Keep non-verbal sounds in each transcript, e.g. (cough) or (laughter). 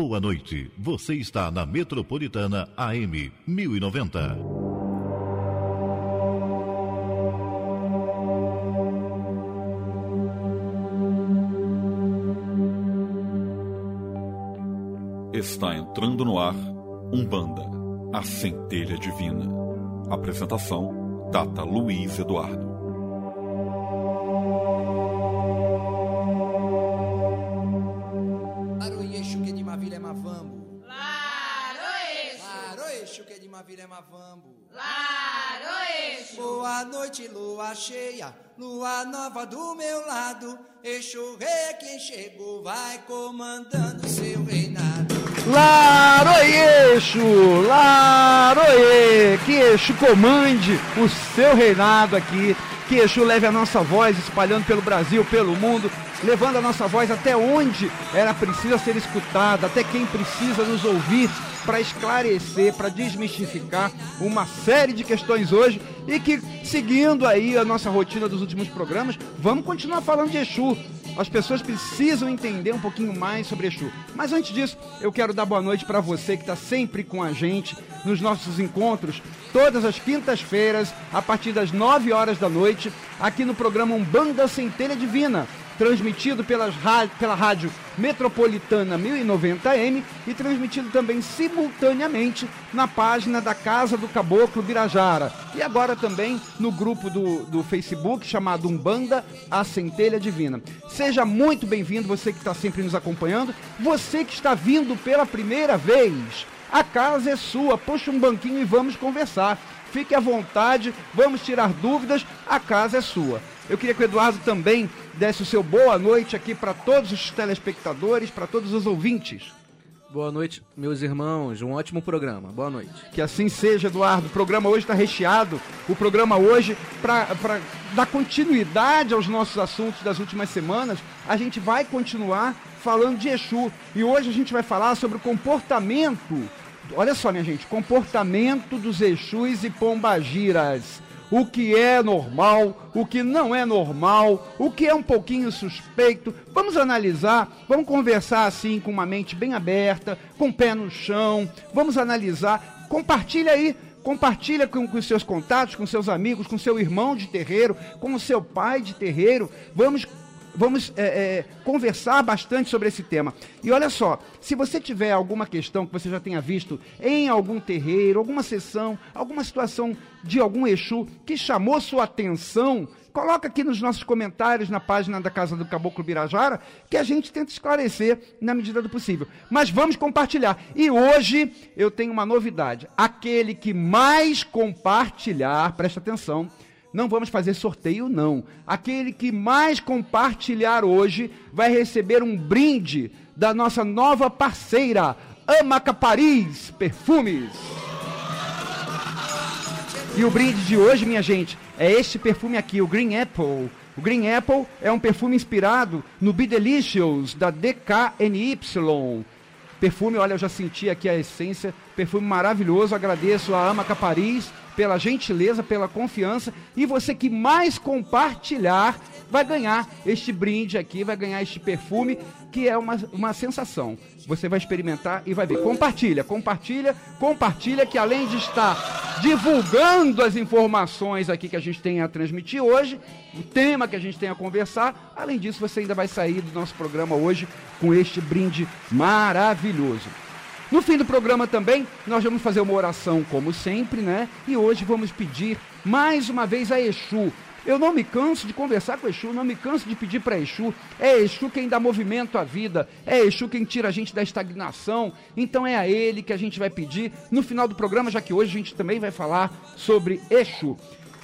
Boa noite. Você está na Metropolitana AM 1090. Está entrando no ar Umbanda, a centelha divina. Apresentação: Data Luiz Eduardo. Lua nova do meu lado. Eixo rei é quem chegou, vai comandando seu reinado. Laroeixo, Laroê, que Exu comande o seu reinado aqui, que Exu leve a nossa voz espalhando pelo Brasil, pelo mundo, levando a nossa voz até onde ela precisa ser escutada, até quem precisa nos ouvir para esclarecer, para desmistificar uma série de questões hoje e que, seguindo aí a nossa rotina dos últimos programas, vamos continuar falando de Exu. As pessoas precisam entender um pouquinho mais sobre Exu. Mas antes disso, eu quero dar boa noite para você que está sempre com a gente nos nossos encontros, todas as quintas-feiras, a partir das 9 horas da noite, aqui no programa Umbanda Centelha Divina transmitido pelas pela rádio Metropolitana 1090M e transmitido também simultaneamente na página da Casa do Caboclo Birajara. E agora também no grupo do, do Facebook chamado Umbanda A Centelha Divina. Seja muito bem-vindo, você que está sempre nos acompanhando, você que está vindo pela primeira vez. A casa é sua, puxa um banquinho e vamos conversar. Fique à vontade, vamos tirar dúvidas, a casa é sua. Eu queria que o Eduardo também desse o seu boa noite aqui para todos os telespectadores, para todos os ouvintes. Boa noite, meus irmãos. Um ótimo programa. Boa noite. Que assim seja, Eduardo. O programa hoje está recheado. O programa hoje, para dar continuidade aos nossos assuntos das últimas semanas, a gente vai continuar falando de Exu. E hoje a gente vai falar sobre o comportamento. Olha só, minha gente, comportamento dos Exus e Pombagiras o que é normal, o que não é normal, o que é um pouquinho suspeito. Vamos analisar, vamos conversar assim com uma mente bem aberta, com o pé no chão, vamos analisar. Compartilha aí compartilha com, com seus contatos, com seus amigos, com seu irmão de terreiro, com o seu pai de terreiro. Vamos vamos é, é, conversar bastante sobre esse tema. E olha só, se você tiver alguma questão que você já tenha visto em algum terreiro, alguma sessão, alguma situação de algum Exu que chamou sua atenção, coloca aqui nos nossos comentários na página da Casa do Caboclo Birajara, que a gente tenta esclarecer na medida do possível. Mas vamos compartilhar. E hoje eu tenho uma novidade. Aquele que mais compartilhar, presta atenção, não vamos fazer sorteio, não. Aquele que mais compartilhar hoje vai receber um brinde da nossa nova parceira, Amaca Paris Perfumes. E o brinde de hoje, minha gente, é este perfume aqui, o Green Apple. O Green Apple é um perfume inspirado no Be Delicious da DKNY. Perfume, olha, eu já senti aqui a essência. Perfume maravilhoso. Agradeço a Amaca Paris pela gentileza, pela confiança. E você que mais compartilhar vai ganhar este brinde aqui, vai ganhar este perfume, que é uma, uma sensação. Você vai experimentar e vai ver. Compartilha, compartilha, compartilha, que além de estar divulgando as informações aqui que a gente tem a transmitir hoje, o tema que a gente tem a conversar, além disso, você ainda vai sair do nosso programa hoje com este brinde maravilhoso. No fim do programa também, nós vamos fazer uma oração como sempre, né? E hoje vamos pedir mais uma vez a Exu. Eu não me canso de conversar com Exu, não me canso de pedir para Exu. É Exu quem dá movimento à vida, é Exu quem tira a gente da estagnação. Então é a ele que a gente vai pedir no final do programa, já que hoje a gente também vai falar sobre Exu.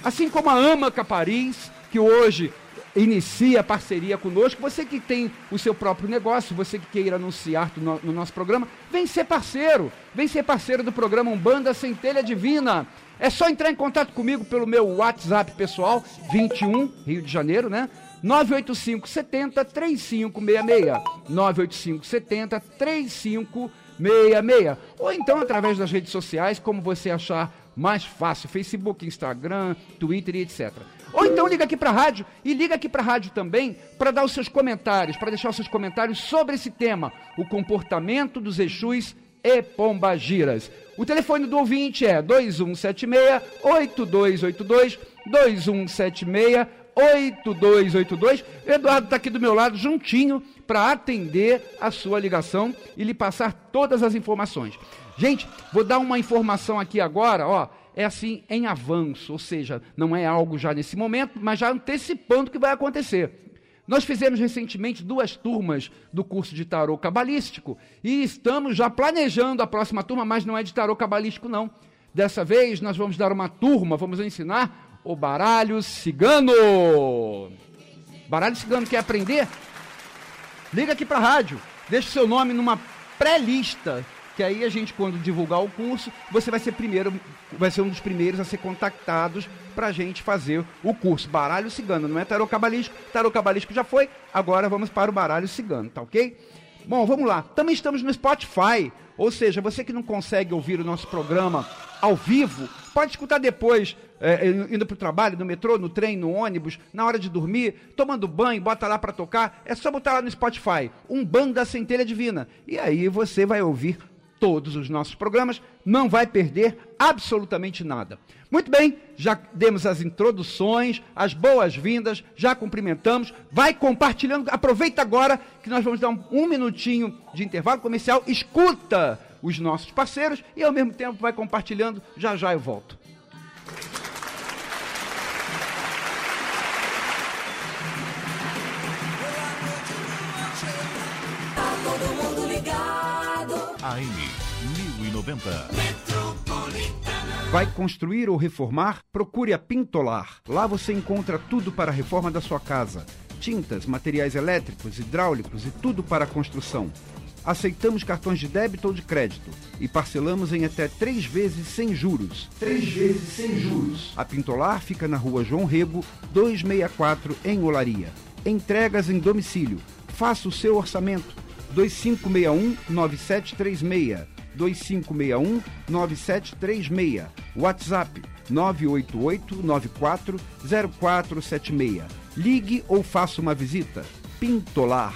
Assim como a Ama Capariz, que hoje inicia a parceria conosco. Você que tem o seu próprio negócio, você que queira anunciar no, no nosso programa, vem ser parceiro. Vem ser parceiro do programa Umbanda Centelha Divina. É só entrar em contato comigo pelo meu WhatsApp pessoal, 21, Rio de Janeiro, né? 985 70 3566. 985 70 3566. Ou então através das redes sociais, como você achar mais fácil: Facebook, Instagram, Twitter e etc. Ou então liga aqui para a rádio e liga aqui para a rádio também para dar os seus comentários, para deixar os seus comentários sobre esse tema, o comportamento dos Exus e Pombagiras. O telefone do ouvinte é 2176-8282, 2176-8282. Eduardo está aqui do meu lado, juntinho, para atender a sua ligação e lhe passar todas as informações. Gente, vou dar uma informação aqui agora, ó, é assim em avanço, ou seja, não é algo já nesse momento, mas já antecipando o que vai acontecer. Nós fizemos recentemente duas turmas do curso de tarô cabalístico e estamos já planejando a próxima turma, mas não é de tarô cabalístico não. Dessa vez nós vamos dar uma turma, vamos ensinar o baralho cigano. Baralho cigano quer aprender? Liga aqui para a rádio, deixa o seu nome numa pré-lista que aí a gente, quando divulgar o curso, você vai ser primeiro, vai ser um dos primeiros a ser contactados para a gente fazer o curso. Baralho cigano, não é tarô cabalístico, tarô cabalístico já foi, agora vamos para o baralho cigano, tá ok? Bom, vamos lá. Também estamos no Spotify, ou seja, você que não consegue ouvir o nosso programa ao vivo, pode escutar depois, é, indo para o trabalho, no metrô, no trem, no ônibus, na hora de dormir, tomando banho, bota lá para tocar. É só botar lá no Spotify, um bando da centelha divina. E aí você vai ouvir todos os nossos programas, não vai perder absolutamente nada. Muito bem, já demos as introduções, as boas-vindas, já cumprimentamos, vai compartilhando, aproveita agora que nós vamos dar um, um minutinho de intervalo comercial, escuta os nossos parceiros e ao mesmo tempo vai compartilhando, já já eu volto. AM 1090. Vai construir ou reformar? Procure a Pintolar. Lá você encontra tudo para a reforma da sua casa: tintas, materiais elétricos, hidráulicos e tudo para a construção. Aceitamos cartões de débito ou de crédito e parcelamos em até três vezes sem juros. Três vezes sem juros. A Pintolar fica na rua João Rego, 264, em Olaria. Entregas em domicílio. Faça o seu orçamento 2561-9736. 2561-9736. WhatsApp 988-940476. Ligue ou faça uma visita. Pintolar.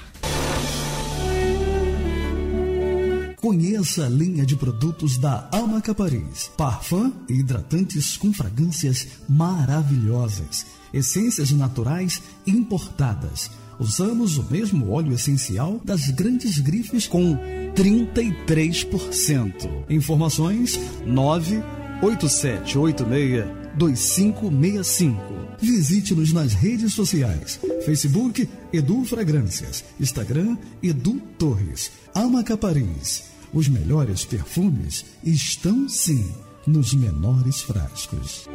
Conheça a linha de produtos da Amaca Paris. Parfum e hidratantes com fragrâncias maravilhosas. Essências naturais importadas usamos o mesmo óleo essencial das grandes grifes com 33%. Informações 98786 2565. Visite-nos nas redes sociais: Facebook Edu Fragrâncias, Instagram Edu Torres, Amaca Paris. Os melhores perfumes estão sim nos menores frascos.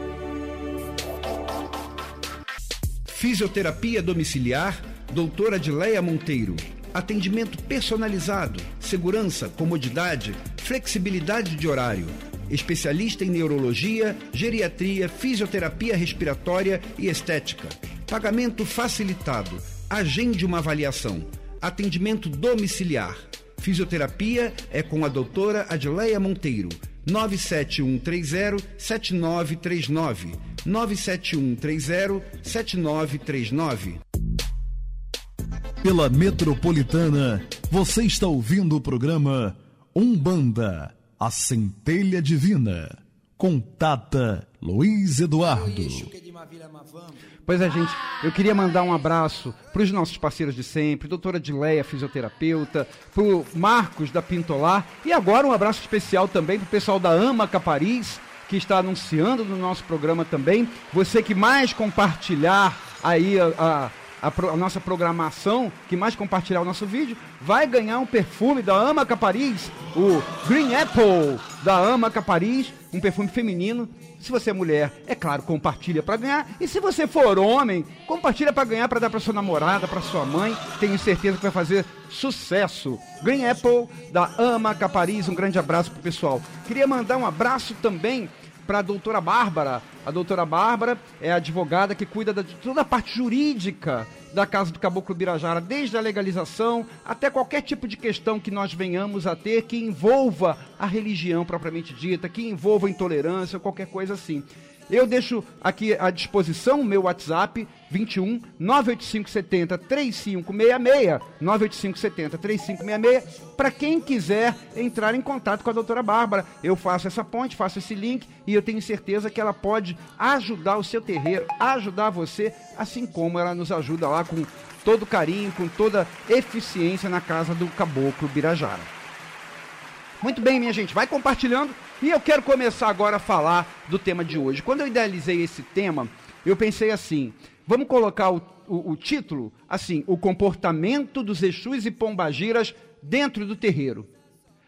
Fisioterapia domiciliar Doutora Adileia Monteiro. Atendimento personalizado, segurança, comodidade, flexibilidade de horário. Especialista em neurologia, geriatria, fisioterapia respiratória e estética. Pagamento facilitado. Agende uma avaliação. Atendimento domiciliar. Fisioterapia é com a doutora Adileia Monteiro. 97130 7939. 97130 7939 pela Metropolitana, você está ouvindo o programa Umbanda, a centelha divina, com Tata Luiz Eduardo. Pois é, gente, eu queria mandar um abraço para os nossos parceiros de sempre, doutora Dileia, fisioterapeuta, para o Marcos da Pintolar, e agora um abraço especial também para o pessoal da Amaca Paris, que está anunciando no nosso programa também. Você que mais compartilhar aí a, a a, pro, a, nossa programação, que mais compartilhar o nosso vídeo, vai ganhar um perfume da Amaca Paris, o Green Apple da Amaca Paris, um perfume feminino. Se você é mulher, é claro, compartilha para ganhar. E se você for homem, compartilha para ganhar, para dar para sua namorada, para sua mãe. Tenho certeza que vai fazer sucesso. Green Apple da Amaca Paris, um grande abraço pro pessoal. Queria mandar um abraço também para a doutora Bárbara. A doutora Bárbara é a advogada que cuida de toda a parte jurídica da Casa do Caboclo Birajara, desde a legalização até qualquer tipo de questão que nós venhamos a ter que envolva a religião propriamente dita, que envolva intolerância ou qualquer coisa assim. Eu deixo aqui à disposição o meu WhatsApp 21 985 70 3566 985 70 3566 para quem quiser entrar em contato com a doutora Bárbara. Eu faço essa ponte, faço esse link e eu tenho certeza que ela pode ajudar o seu terreiro, ajudar você, assim como ela nos ajuda lá com todo carinho, com toda eficiência na casa do Caboclo Birajara. Muito bem, minha gente, vai compartilhando e eu quero começar agora a falar do tema de hoje. Quando eu idealizei esse tema, eu pensei assim: vamos colocar o, o, o título assim, o comportamento dos Exus e Pombagiras dentro do terreiro.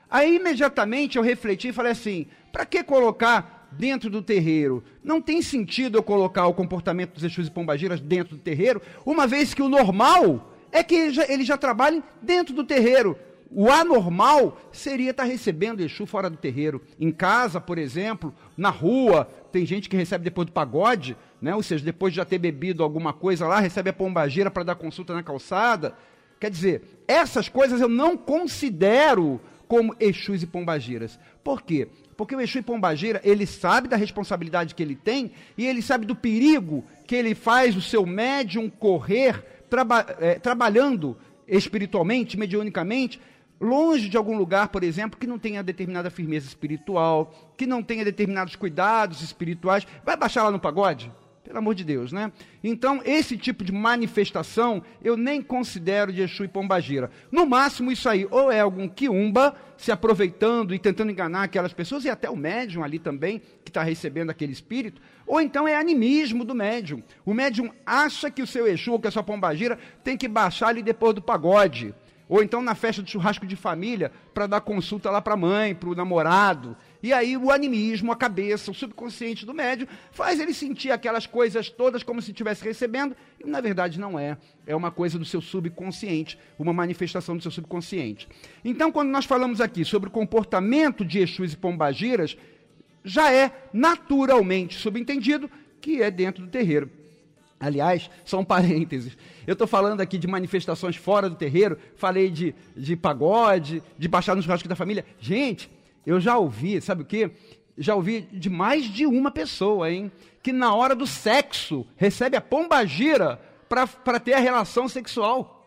Aí imediatamente eu refleti e falei assim: para que colocar dentro do terreiro? Não tem sentido eu colocar o comportamento dos Exus e Pombagiras dentro do terreiro, uma vez que o normal é que eles já, eles já trabalhem dentro do terreiro. O anormal seria estar recebendo Exu fora do terreiro. Em casa, por exemplo, na rua, tem gente que recebe depois do pagode, né? ou seja, depois de já ter bebido alguma coisa lá, recebe a pombageira para dar consulta na calçada. Quer dizer, essas coisas eu não considero como Exus e Pombagiras. Por quê? Porque o Exu e Pombagira, ele sabe da responsabilidade que ele tem e ele sabe do perigo que ele faz o seu médium correr traba é, trabalhando espiritualmente, mediunicamente, longe de algum lugar, por exemplo, que não tenha determinada firmeza espiritual, que não tenha determinados cuidados espirituais, vai baixar lá no pagode? Pelo amor de Deus, né? Então, esse tipo de manifestação eu nem considero de Exu e Pombagira. No máximo, isso aí, ou é algum quiumba se aproveitando e tentando enganar aquelas pessoas, e até o médium ali também, que está recebendo aquele espírito, ou então é animismo do médium. O médium acha que o seu Exu ou que a sua Pombagira tem que baixar ali depois do pagode ou então na festa de churrasco de família, para dar consulta lá para a mãe, para o namorado. E aí o animismo, a cabeça, o subconsciente do médium, faz ele sentir aquelas coisas todas como se estivesse recebendo, e na verdade não é. É uma coisa do seu subconsciente, uma manifestação do seu subconsciente. Então, quando nós falamos aqui sobre o comportamento de Exus e Pombagiras, já é naturalmente subentendido que é dentro do terreiro. Aliás, só um parênteses. Eu estou falando aqui de manifestações fora do terreiro, falei de, de pagode, de baixar no churrasco da família. Gente, eu já ouvi, sabe o quê? Já ouvi de mais de uma pessoa, hein? Que na hora do sexo recebe a pombagira para ter a relação sexual.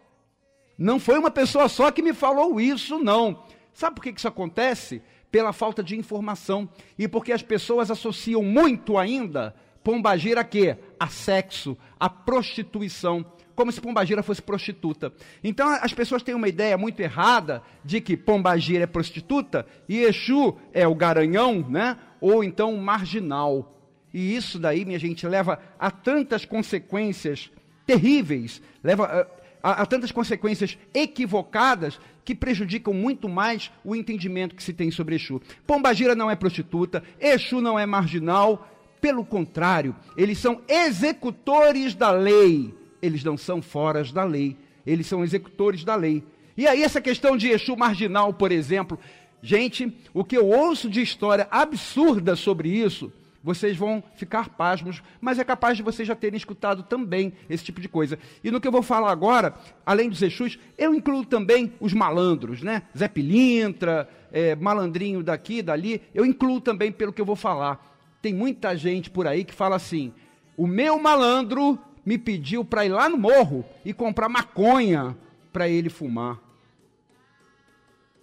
Não foi uma pessoa só que me falou isso, não. Sabe por que isso acontece? Pela falta de informação. E porque as pessoas associam muito ainda Pombagira a quê? A sexo, a prostituição. Como se Pombagira fosse prostituta. Então as pessoas têm uma ideia muito errada de que Pombagira é prostituta e Exu é o garanhão, né? Ou então o marginal. E isso daí, minha gente, leva a tantas consequências terríveis, leva a, a, a tantas consequências equivocadas que prejudicam muito mais o entendimento que se tem sobre Exu. Pombagira não é prostituta, Exu não é marginal, pelo contrário, eles são executores da lei. Eles não são foras da lei. Eles são executores da lei. E aí, essa questão de Exu marginal, por exemplo. Gente, o que eu ouço de história absurda sobre isso, vocês vão ficar pasmos, mas é capaz de vocês já terem escutado também esse tipo de coisa. E no que eu vou falar agora, além dos Exus, eu incluo também os malandros, né? Zé Pilintra, é, malandrinho daqui, dali, eu incluo também pelo que eu vou falar. Tem muita gente por aí que fala assim: o meu malandro me pediu para ir lá no morro e comprar maconha para ele fumar.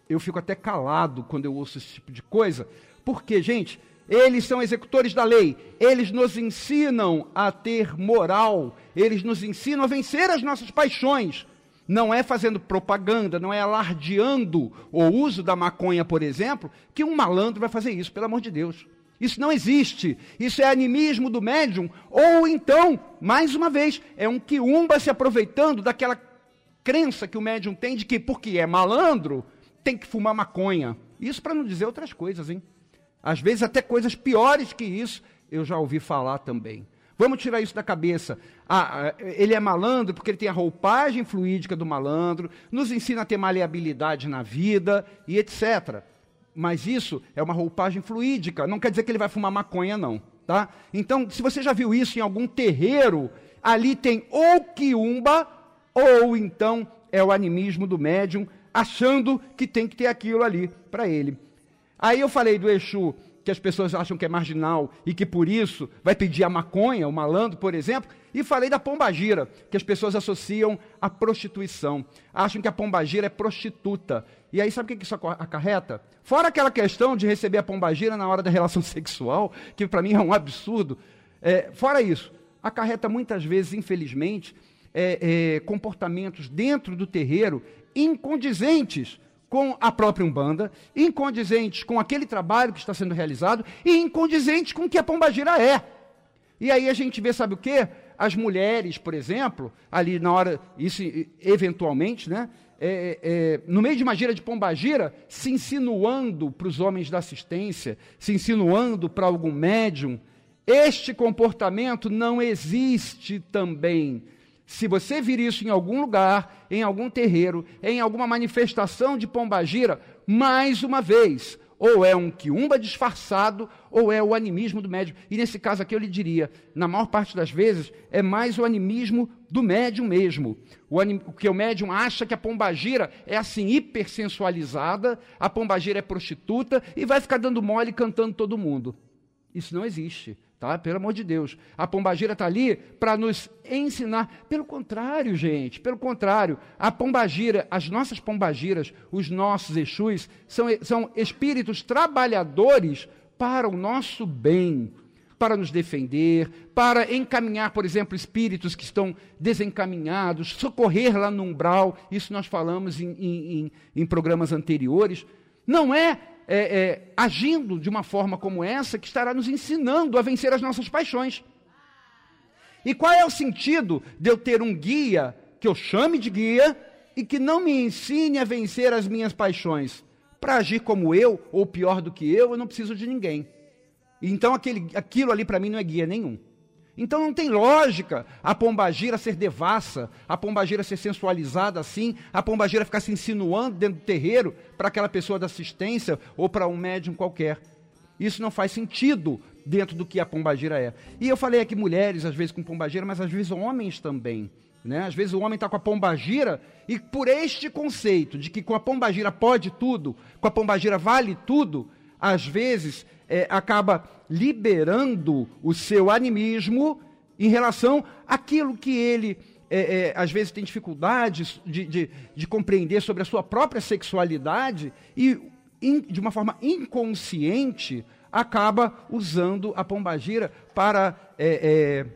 Eu fico até calado quando eu ouço esse tipo de coisa, porque, gente, eles são executores da lei, eles nos ensinam a ter moral, eles nos ensinam a vencer as nossas paixões. Não é fazendo propaganda, não é alardeando o uso da maconha, por exemplo, que um malandro vai fazer isso, pelo amor de Deus. Isso não existe. Isso é animismo do médium. Ou então, mais uma vez, é um quiumba se aproveitando daquela crença que o médium tem de que, porque é malandro, tem que fumar maconha. Isso para não dizer outras coisas, hein? Às vezes até coisas piores que isso eu já ouvi falar também. Vamos tirar isso da cabeça. Ah, ele é malandro porque ele tem a roupagem fluídica do malandro, nos ensina a ter maleabilidade na vida e etc. mas isso é uma roupagem fluídica, não quer dizer que ele vai fumar maconha, não. Tá? Então, se você já viu isso em algum terreiro, ali tem ou quiumba, ou então é o animismo do médium, achando que tem que ter aquilo ali para ele. Aí eu falei do Exu, que as pessoas acham que é marginal e que por isso vai pedir a maconha, o malandro, por exemplo, e falei da pombagira, que as pessoas associam à prostituição. Acham que a pombagira é prostituta. E aí sabe o que isso acarreta? Fora aquela questão de receber a pombagira na hora da relação (laughs) sexual, que para mim é um absurdo. É, fora isso, acarreta muitas vezes, infelizmente, é, é, comportamentos dentro do terreiro incondizentes com a própria Umbanda, incondizentes com aquele trabalho que está sendo realizado e incondizentes com o que a pombagira é. E aí a gente vê, sabe o quê? As mulheres, por exemplo, ali na hora, isso eventualmente, né? É, é, no meio de uma gira de pombagira, se insinuando para os homens da assistência, se insinuando para algum médium, este comportamento não existe também. Se você vir isso em algum lugar, em algum terreiro, em alguma manifestação de pombagira, mais uma vez, ou é um quiumba disfarçado, ou é o animismo do médium. E nesse caso aqui eu lhe diria, na maior parte das vezes, é mais o animismo do médium mesmo. O, anim, que o médium acha que a pombagira é assim, hipersensualizada, a pombagira é prostituta e vai ficar dando mole cantando todo mundo. Isso não existe. Tá? Pelo amor de Deus. A pombagira está ali para nos ensinar. Pelo contrário, gente, pelo contrário. A pombagira, as nossas pombagiras, os nossos Exus, são, são espíritos trabalhadores para o nosso bem, para nos defender, para encaminhar, por exemplo, espíritos que estão desencaminhados, socorrer lá no umbral. Isso nós falamos em, em, em programas anteriores. Não é é, é, agindo de uma forma como essa que estará nos ensinando a vencer as nossas paixões. E qual é o sentido de eu ter um guia que eu chame de guia e que não me ensine a vencer as minhas paixões? Para agir como eu, ou pior do que eu, eu não preciso de ninguém. Então aquele, aquilo ali para mim não é guia nenhum. Então não tem lógica a pombagira ser devassa, a pombagira ser sensualizada assim, a pombagira ficar se insinuando dentro do terreiro para aquela pessoa da assistência ou para um médium qualquer. Isso não faz sentido dentro do que a pombagira é. E eu falei aqui mulheres, às vezes com pombagira, mas às vezes homens também. Né? Às vezes o homem está com a pombagira e por este conceito de que com a pombagira pode tudo, com a pombagira vale tudo, às vezes é, acaba liberando o seu animismo em relação àquilo que ele, é, é, às vezes, tem dificuldades de, de, de, compreender sobre a sua própria sexualidade e, in, de uma forma inconsciente, acaba usando a pombagira para, é, é,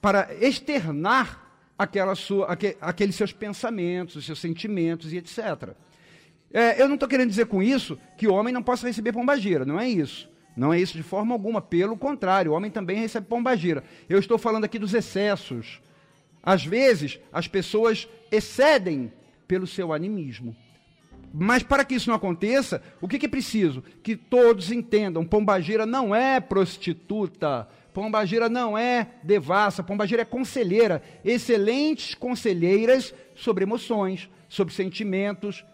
para externar aquela sua, aqueles seus pensamentos, seus sentimentos e etc. É, eu não estou querendo dizer com isso que o homem não possa receber pombagira, não é isso. Não é isso de forma alguma, pelo contrário, o homem também recebe pombagira. Eu estou falando aqui dos excessos. Às vezes, as pessoas excedem pelo seu animismo. Mas para que isso não aconteça, o que, que é preciso? Que todos entendam: pombagira não é prostituta, pombagira não é devassa, pombagira é conselheira, excelentes conselheiras sobre emoções, sobre sentimentos,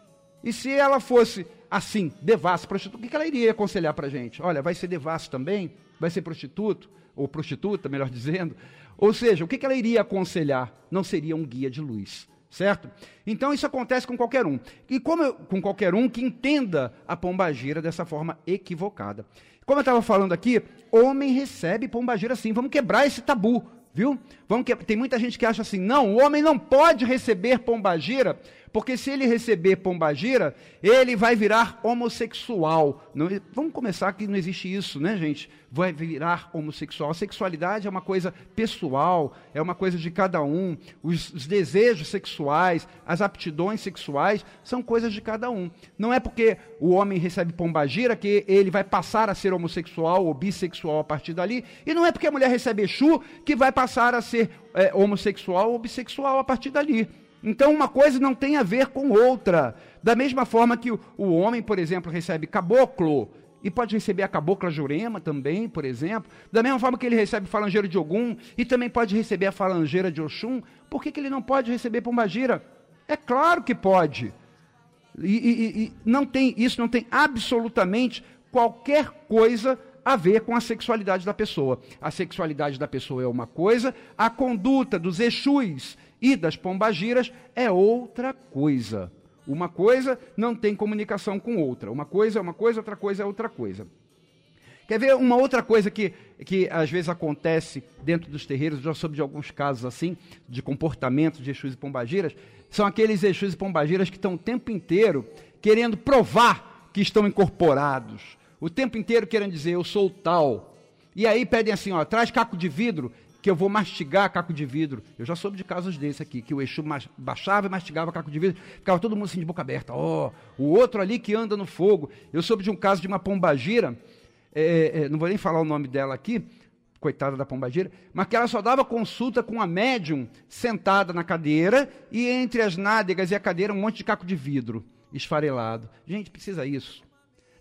e se ela fosse assim, devassa, prostituta, o que ela iria aconselhar para a gente? Olha, vai ser devasso também? Vai ser prostituto? Ou prostituta, melhor (laughs) dizendo? Ou seja, o que ela iria aconselhar? Não seria um guia de luz, certo? Então isso acontece com qualquer um. E como eu, com qualquer um que entenda a pombagira dessa forma equivocada. Como eu estava falando aqui, homem recebe pombagira sim. Vamos quebrar esse tabu, viu? Vamos que... Tem muita gente que acha assim, não, o homem não pode receber pombagira porque se ele receber pombagira, ele vai virar homossexual. Não, vamos começar que não existe isso, né, gente? Vai virar homossexual. A sexualidade é uma coisa pessoal, é uma coisa de cada um. Os, os desejos sexuais, as aptidões sexuais são coisas de cada um. Não é porque o homem recebe pombagira que ele vai passar a ser homossexual ou bissexual a partir dali. E não é porque a mulher recebe Exu que vai passar a ser é, homossexual ou bissexual a partir dali. Então, uma coisa não tem a ver com outra. Da mesma forma que o, homem, por exemplo, recebe caboclo, e pode receber a cabocla Jurema também, por exemplo. Da mesma forma que ele recebe falangeiro de Ogum, e também pode receber a falangeira de Oxum, por que, que ele não pode receber pombagira? É claro que pode. E, e, e não tem, isso não tem absolutamente qualquer coisa a ver com a sexualidade da pessoa. A sexualidade da pessoa é uma coisa, a conduta dos Exus e das pombagiras é outra coisa. Uma coisa não tem comunicação com outra. Uma coisa é uma coisa, outra coisa é outra coisa. Quer ver uma outra coisa que, que às vezes acontece dentro dos terreiros, já soube de alguns casos assim, de comportamento de Exus e Pombagiras, são aqueles Exus e Pombagiras que estão o tempo inteiro querendo provar que estão incorporados, o tempo inteiro querendo dizer, eu sou tal. E aí pedem assim, ó, traz caco de vidro, que eu vou mastigar caco de vidro. Eu já soube de casos desse aqui, que o Exu baixava e mastigava caco de vidro, ficava todo mundo assim de boca aberta. Ó, oh, o outro ali que anda no fogo. Eu soube de um caso de uma pombagira, é, é, não vou nem falar o nome dela aqui, coitada da pombagira, mas que ela só dava consulta com a médium sentada na cadeira e entre as nádegas e a cadeira um monte de caco de vidro esfarelado. Gente, precisa isso.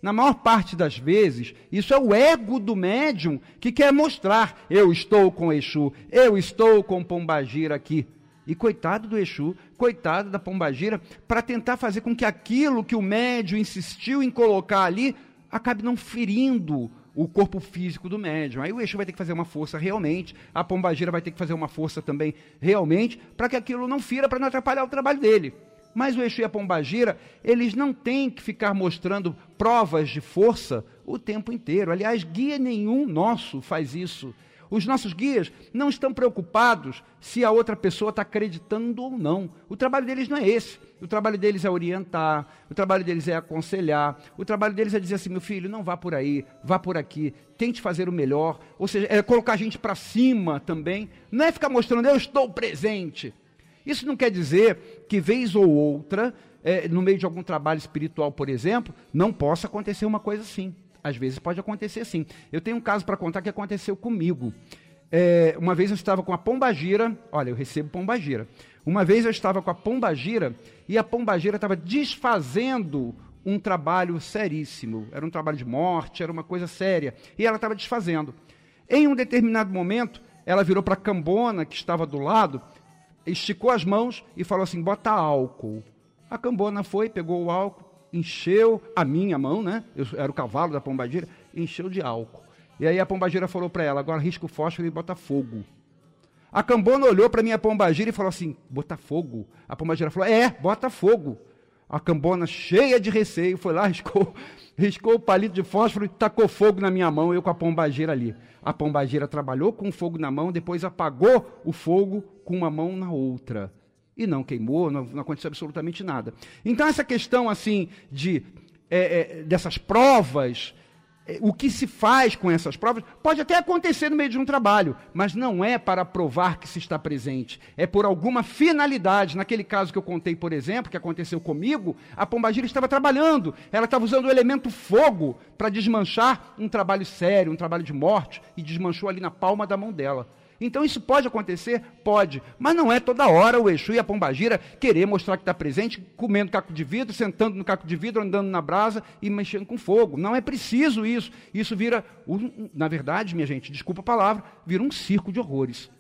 Na maior parte das vezes, isso é o ego do médium que quer mostrar: eu estou com Exu, eu estou com Pombagira aqui. E coitado do Exu, coitado da Pombagira, para tentar fazer com que aquilo que o médium insistiu em colocar ali acabe não ferindo o corpo físico do médium. Aí o Exu vai ter que fazer uma força realmente, a Pombagira vai ter que fazer uma força também realmente, para que aquilo não fira, para não atrapalhar o trabalho dele. Mas o Exu e a Pombagira, eles não têm que ficar mostrando provas de força o tempo inteiro. Aliás, guia nenhum nosso faz isso. Os nossos guias não estão preocupados se a outra pessoa está acreditando ou não. O trabalho deles não é esse. O trabalho deles é orientar, o trabalho deles é aconselhar, o trabalho deles é dizer assim: meu filho, não vá por aí, vá por aqui, tente fazer o melhor. Ou seja, é colocar a gente para cima também. Não é ficar mostrando, eu estou presente. Isso não quer dizer que, vez ou outra, é, no meio de algum trabalho espiritual, por exemplo, não possa acontecer uma coisa assim. Às vezes pode acontecer sim. Eu tenho um caso para contar que aconteceu comigo. É, uma vez eu estava com a pombagira, olha, eu recebo pombagira. Uma vez eu estava com a pombagira e a pombagira estava desfazendo um trabalho seríssimo. Era um trabalho de morte, era uma coisa séria. E ela estava desfazendo. Em um determinado momento, ela virou para a cambona que estava do lado esticou as mãos e falou assim: bota álcool. A cambona foi, pegou o álcool, encheu a minha mão, né? Eu era o cavalo da pombagira, encheu de álcool. E aí a pombagira falou para ela: agora risca o fósforo e bota fogo. A cambona olhou para minha pombagira e falou assim: bota fogo. A pombagira falou: é, bota fogo. A cambona, cheia de receio, foi lá, (laughs) riscou, riscou o palito de fósforo e tacou fogo na minha mão, eu com a pombagira ali. A pombagira trabalhou com o fogo na mão, depois apagou o fogo com uma mão na outra. E não queimou, não, não aconteceu absolutamente nada. Então, essa questão assim de é, é, dessas provas é, o que se faz com essas provas pode até acontecer no meio de um trabalho, mas não é para provar que se está presente, é por alguma finalidade. Naquele caso que eu contei, por exemplo, que aconteceu comigo, a pombagira estava trabalhando, ela estava usando o elemento fogo para desmanchar um trabalho sério, um trabalho de morte, e desmanchou ali na palma da mão dela. Então isso pode acontecer? Pode. Mas não é toda hora o Exu e a Pombagira querer mostrar que está presente, comendo caco de vidro, sentando no caco de vidro, andando na brasa e mexendo com fogo. Não é preciso isso. Isso vira, na verdade, minha gente, desculpa a palavra, vira um circo de horrores.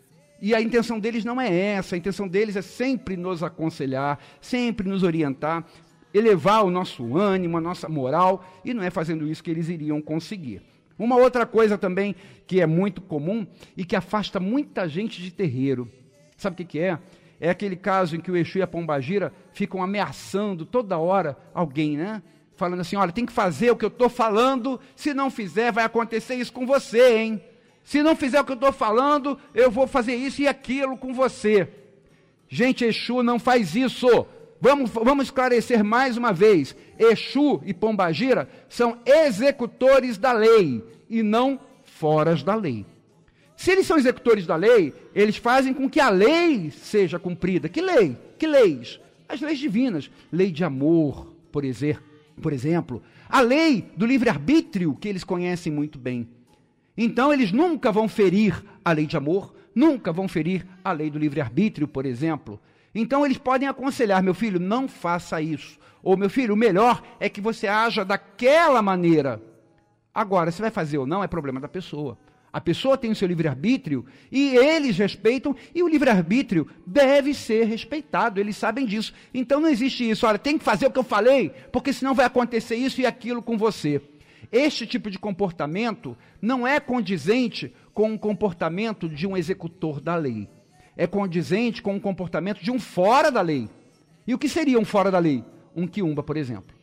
E a intenção deles não é essa, a intenção deles é sempre nos aconselhar, sempre nos orientar, elevar o nosso ânimo, a nossa moral, e não é fazendo isso que eles iriam conseguir. Uma outra coisa também que é muito comum e que afasta muita gente de terreiro. Sabe o que, que é? É aquele caso em que o Exu e a Pombagira ficam ameaçando toda hora alguém, né? Falando assim: olha, tem que fazer o que eu estou falando, se não fizer, vai acontecer isso com você, hein? Se não fizer o que eu estou falando, eu vou fazer isso e aquilo com você. Gente, Exu não faz isso. Vamos, vamos esclarecer mais uma vez: Exu e Pombagira são executores da lei e não foras da lei. Se eles são executores da lei, eles fazem com que a lei seja cumprida. Que lei? Que leis? As leis divinas. Lei de amor, por exemplo. A lei do livre-arbítrio, que eles conhecem muito bem. Então, eles nunca vão ferir a lei de amor, nunca vão ferir a lei do livre-arbítrio, por exemplo. Então eles podem aconselhar, meu filho, não faça isso. Ou meu filho, o melhor é que você haja daquela maneira. Agora, se vai fazer ou não é problema da pessoa. A pessoa tem o seu livre-arbítrio e eles respeitam, e o livre-arbítrio deve ser respeitado, eles sabem disso. Então não existe isso, olha, tem que fazer o que eu falei, porque senão vai acontecer isso e aquilo com você. Este tipo de comportamento não é condizente com o comportamento de um executor da lei. É condizente com o comportamento de um fora da lei. E o que seria um fora da lei? Um quiumba, por exemplo.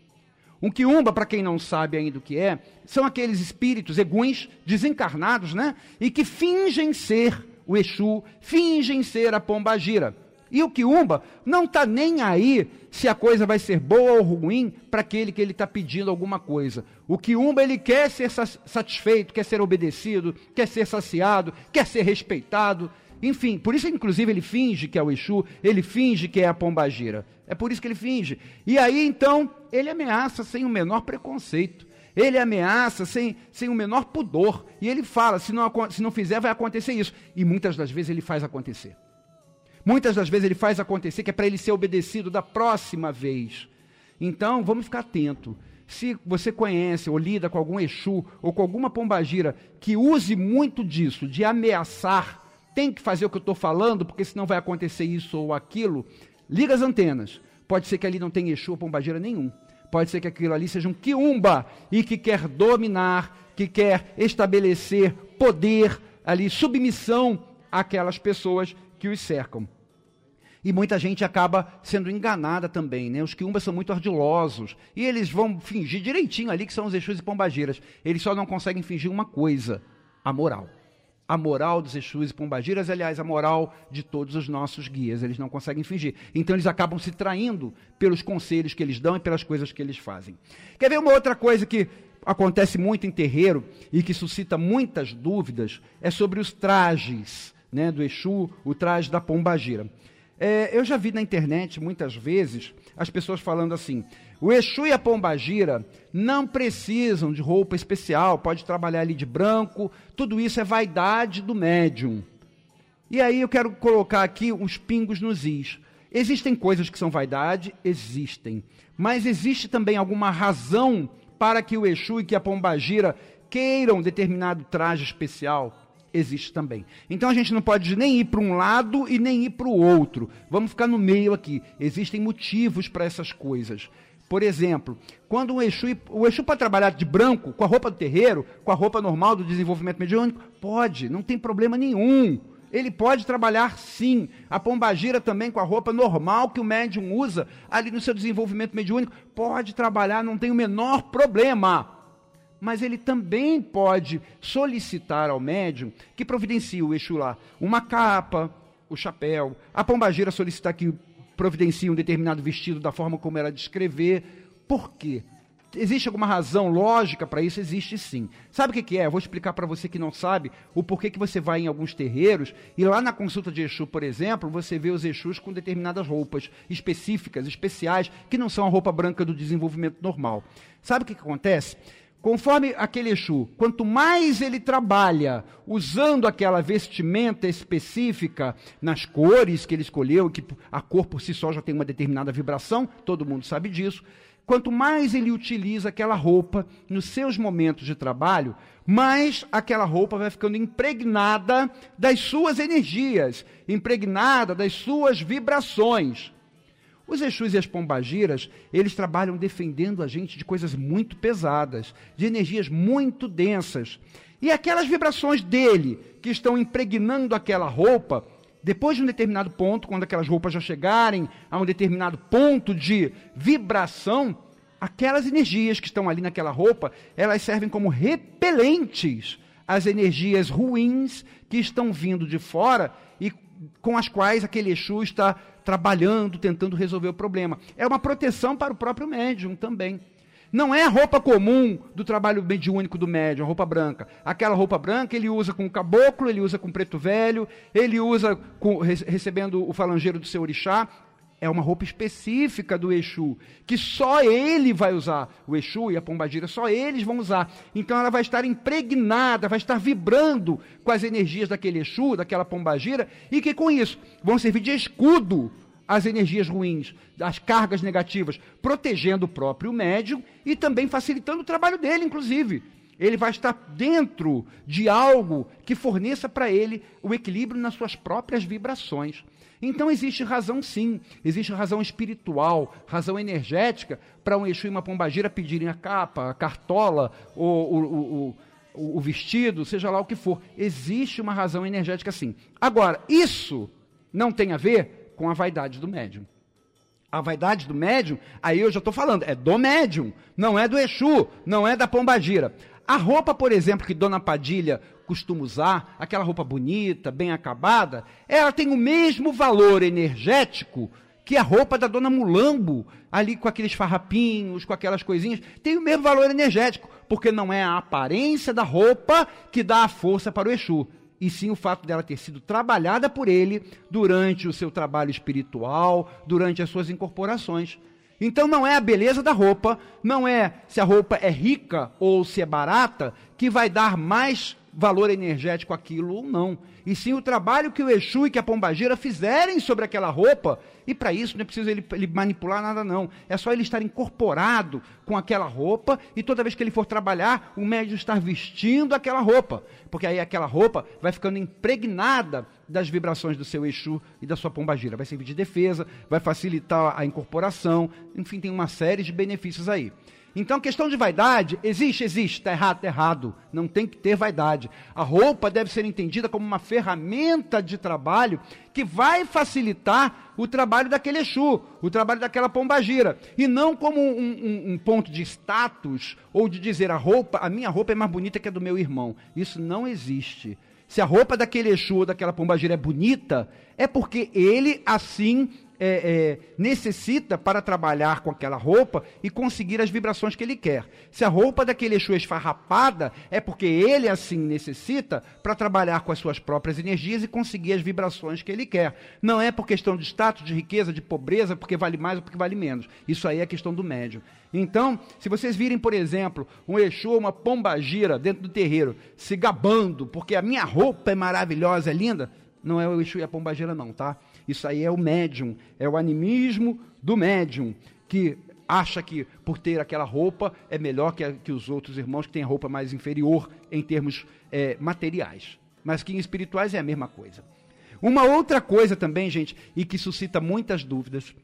Um quiumba, para quem não sabe ainda o que é, são aqueles espíritos eguns, desencarnados, né? E que fingem ser o Exu, fingem ser a pombagira. E o quiumba não está nem aí se a coisa vai ser boa ou ruim para aquele que ele está pedindo alguma coisa. O quiumba ele quer ser satisfeito, quer ser obedecido, quer ser saciado, quer ser respeitado. Enfim, por isso, inclusive, ele finge que é o Exu, ele finge que é a pombagira. É por isso que ele finge. E aí, então, ele ameaça sem o menor preconceito. Ele ameaça sem, sem o menor pudor. E ele fala: se não, se não fizer, vai acontecer isso. E muitas das vezes ele faz acontecer. Muitas das vezes ele faz acontecer que é para ele ser obedecido da próxima vez. Então, vamos ficar atento. Se você conhece ou lida com algum Exu ou com alguma pombagira que use muito disso, de ameaçar, tem que fazer o que eu estou falando, porque senão vai acontecer isso ou aquilo, liga as antenas. Pode ser que ali não tenha Exu ou pombagira nenhum. Pode ser que aquilo ali seja um quiumba e que quer dominar, que quer estabelecer poder ali, submissão àquelas pessoas que os cercam. E muita gente acaba sendo enganada também, né? Os quiumbas são muito ardilosos. E eles vão fingir direitinho ali que são os Exus e Pombagiras. Eles só não conseguem fingir uma coisa: a moral. A moral dos Exus e Pombagiras, aliás, a moral de todos os nossos guias. Eles não conseguem fingir. Então eles acabam se traindo pelos conselhos que eles dão e pelas coisas que eles fazem. Quer ver uma outra coisa que acontece muito em terreiro e que suscita muitas dúvidas? É sobre os trajes né, do Exu, o traje da Pombagira. É, eu já vi na internet muitas vezes as pessoas falando assim: o Exu e a Pombagira não precisam de roupa especial, pode trabalhar ali de branco, tudo isso é vaidade do médium. E aí eu quero colocar aqui uns pingos nos is. Existem coisas que são vaidade? Existem. Mas existe também alguma razão para que o Exu e que a Pombagira queiram determinado traje especial? existe também. Então a gente não pode nem ir para um lado e nem ir para o outro. Vamos ficar no meio aqui. Existem motivos para essas coisas. Por exemplo, quando o Exu, o Exu pode trabalhar de branco, com a roupa do terreiro, com a roupa normal do desenvolvimento mediúnico? Pode, não tem problema nenhum. Ele pode trabalhar sim. A pombagira também com a roupa normal que o médium usa ali no seu desenvolvimento mediúnico. Pode trabalhar, não tem o menor problema mas ele também pode solicitar ao médium que providencie o Exu lá uma capa, o chapéu. A pombagira solicitar que providencie um determinado vestido da forma como ela descrever. Por quê? Existe alguma razão lógica para isso? Existe sim. Sabe o que, que é? Eu vou explicar para você que não sabe o porquê que você vai em alguns terreiros e lá na consulta de Exu, por exemplo, você vê os Exus com determinadas roupas específicas, especiais, que não são a roupa branca do desenvolvimento normal. Sabe o que, que acontece? Conforme aquele Exu, quanto mais ele trabalha usando aquela vestimenta específica nas cores que ele escolheu, que a cor por si só já tem uma determinada vibração, todo mundo sabe disso. Quanto mais ele utiliza aquela roupa nos seus momentos de trabalho, mais aquela roupa vai ficando impregnada das suas energias, impregnada das suas vibrações. Os Exus e as Pombagiras, eles trabalham defendendo a gente de coisas muito pesadas, de energias muito densas. E aquelas vibrações dele, que estão impregnando aquela roupa, depois de um determinado ponto, quando aquelas roupas já chegarem a um determinado ponto de vibração, aquelas energias que estão ali naquela roupa, elas servem como repelentes às energias ruins que estão vindo de fora e com as quais aquele Exu está trabalhando, tentando resolver o problema. É uma proteção para o próprio médium também. Não é a roupa comum do trabalho mediúnico do médium, a roupa branca. Aquela roupa branca ele usa com o caboclo, ele usa com preto velho, ele usa com, recebendo o falangeiro do seu orixá é uma roupa específica do Exu, que só ele vai usar. O Exu e a Pombagira, só eles vão usar. Então ela vai estar impregnada, vai estar vibrando com as energias daquele Exu, daquela Pombagira, e que com isso vão servir de escudo às energias ruins, às cargas negativas, protegendo o próprio médium e também facilitando o trabalho dele, inclusive. Ele vai estar dentro de algo que forneça para ele o equilíbrio nas suas próprias vibrações. Então existe razão sim, existe razão espiritual, razão energética para um Exu e uma pombagira pedirem a capa, a cartola, o, vestido, seja lá o que for. Existe uma razão energética sim. Agora, isso não tem a ver com a vaidade do médium. A vaidade do médium, aí eu já estou falando, é do médium, não é do Exu, não é da pombagira. A roupa, por exemplo, que Dona Padilha costuma usar, aquela roupa bonita, bem acabada, ela tem o mesmo valor energético que a roupa da Dona Mulambo, ali com aqueles farrapinhos, com aquelas coisinhas, tem o mesmo valor energético, porque não é a aparência da roupa que dá a força para o Exu, e sim o fato dela ter sido trabalhada por ele durante o seu trabalho espiritual, durante as suas incorporações. Então não é a beleza da roupa, não é se a roupa é rica ou se é barata que vai dar mais valor energético aquilo ou não. E sim o trabalho que o Exu e que a Pombagira fizerem sobre aquela roupa. E para isso não é preciso ele, ele, manipular nada, não. É só ele estar incorporado com aquela roupa e toda vez que ele for trabalhar, o médium estar vestindo aquela roupa. Porque aí aquela roupa vai ficando impregnada das vibrações do seu Exu e da sua Pombagira. Vai servir de defesa, vai facilitar a incorporação. Enfim, tem uma série de benefícios aí. Então, questão de vaidade, existe, existe, está errado, está errado. Não tem que ter vaidade. A roupa deve ser entendida como uma ferramenta de trabalho que vai facilitar o trabalho daquele Exu, o trabalho daquela pombagira. E não como um, um, um, ponto de status ou de dizer a roupa, a minha roupa é mais bonita que a do meu irmão. Isso não existe. Se a roupa daquele Exu ou daquela pombagira é bonita, é porque ele assim é, é, necessita para trabalhar com aquela roupa e conseguir as vibrações que ele quer. Se a roupa daquele Exu é esfarrapada, é porque ele assim necessita para trabalhar com as suas próprias energias e conseguir as vibrações que ele quer. Não é por questão de status, de riqueza, de pobreza, porque vale mais ou porque vale menos. Isso aí é questão do médium. Então, se vocês virem, por exemplo, um Exu, uma pombagira dentro do terreiro, se gabando, porque a minha roupa é maravilhosa, é linda, não é o Exu e a pombagira não, tá? Isso aí é o médium, é o animismo do médium, que acha que por ter aquela roupa é melhor que, que os outros irmãos que têm roupa mais inferior em termos é, materiais. Mas que em espirituais é a mesma coisa. Uma outra coisa também, gente, e que suscita muitas dúvidas,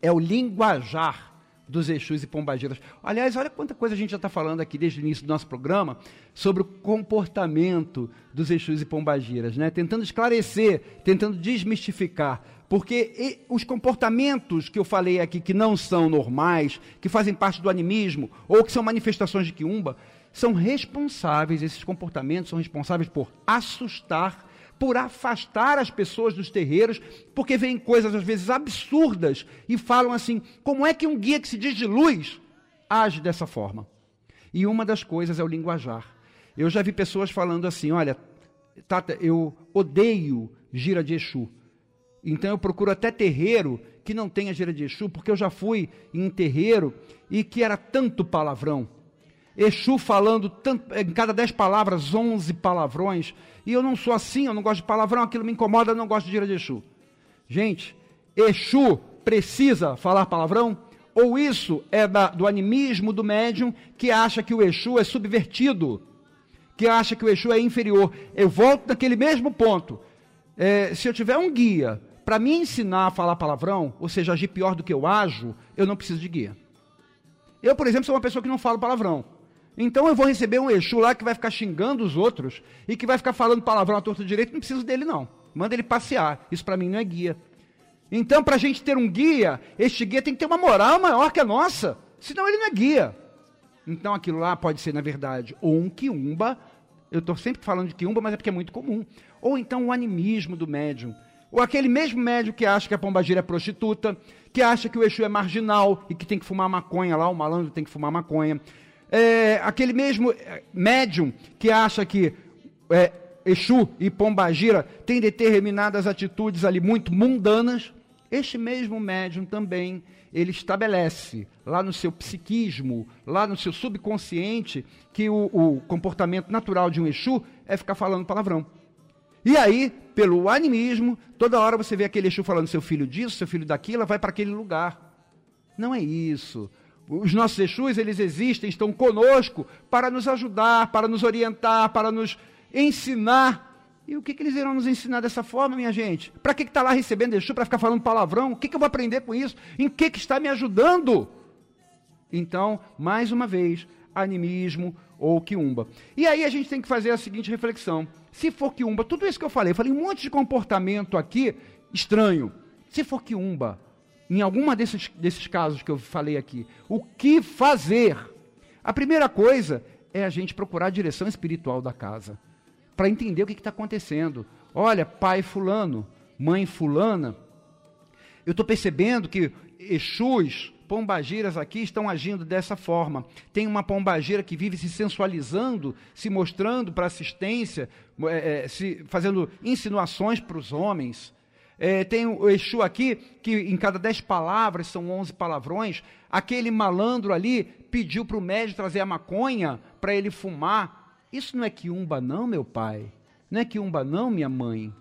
é o linguajar dos Exus e Pombagiras. Aliás, olha quanta coisa a gente já está falando aqui desde o início do nosso programa sobre o comportamento dos Exus e Pombagiras, né? tentando esclarecer, tentando desmistificar. Porque os comportamentos que eu falei aqui que não são normais, que fazem parte do animismo, ou que são manifestações de quiumba, são responsáveis, esses comportamentos são responsáveis por assustar por afastar as pessoas dos terreiros, porque veem coisas às vezes absurdas e falam assim: como é que um guia que se diz de luz age dessa forma? E uma das coisas é o linguajar. Eu já vi pessoas falando assim: olha, Tata, eu odeio gira de Exu. Então eu procuro até terreiro que não tenha gira de Exu, porque eu já fui em terreiro e que era tanto palavrão. Exu falando tanto, em cada dez palavras, onze palavrões. E eu não sou assim, eu não gosto de palavrão, aquilo me incomoda, eu não gosto de gira de Exu. Gente, Exu precisa falar palavrão? Ou isso é da, do animismo do médium que acha que o Exu é subvertido, que acha que o Exu é inferior? Eu volto naquele mesmo ponto. É, se eu tiver um guia para me ensinar a falar palavrão, ou seja, agir pior do que eu ajo, eu não preciso de guia. Eu, por exemplo, sou uma pessoa que não falo palavrão. Então eu vou receber um Exu lá que vai ficar xingando os outros e que vai ficar falando palavrão à torta direito, não preciso dele não. Manda ele passear. Isso para mim não é guia. Então, para a gente ter um guia, este guia tem que ter uma moral maior que a nossa. Senão ele não é guia. Então aquilo lá pode ser, na verdade, ou um quiumba. Eu estou sempre falando de quiumba, mas é porque é muito comum. Ou então o animismo do médium. Ou aquele mesmo médium que acha que a pombagira é prostituta, que acha que o Exu é marginal e que tem que fumar maconha lá, o malandro tem que fumar maconha é, aquele mesmo é, médium que acha que é, Exu e Pombagira têm determinadas atitudes ali muito mundanas, este mesmo médium também ele estabelece lá no seu psiquismo, lá no seu subconsciente, que o, o comportamento natural de um Exu é ficar falando palavrão. E aí, pelo animismo, toda hora você vê aquele Exu falando seu filho disso, seu filho daquilo, vai para aquele lugar. Não é isso. Os nossos Exus, eles existem, estão conosco para nos ajudar, para nos orientar, para nos ensinar. E o que, que eles irão nos ensinar dessa forma, minha gente? Para que está lá recebendo Exu? Para ficar falando palavrão? O que, que eu vou aprender com isso? Em que, que está me ajudando? Então, mais uma vez, animismo ou quiumba. E aí a gente tem que fazer a seguinte reflexão. Se for quiumba, tudo isso que eu falei, eu falei um monte de comportamento aqui estranho. Se for quiumba, em alguma desses, desses casos que eu falei aqui, o que fazer? A primeira coisa é a gente procurar a direção espiritual da casa, para entender o que está acontecendo. Olha, pai fulano, mãe fulana, eu estou percebendo que Exus, pombagiras aqui estão agindo dessa forma. Tem uma pombagira que vive se sensualizando, se mostrando para assistência, é, é, se, fazendo insinuações para os homens. É, tem o Exu aqui, que em cada dez palavras são onze palavrões. Aquele malandro ali pediu para o médico trazer a maconha para ele fumar. Isso não é quiumba, não, meu pai. Não é quiumba, não, minha mãe.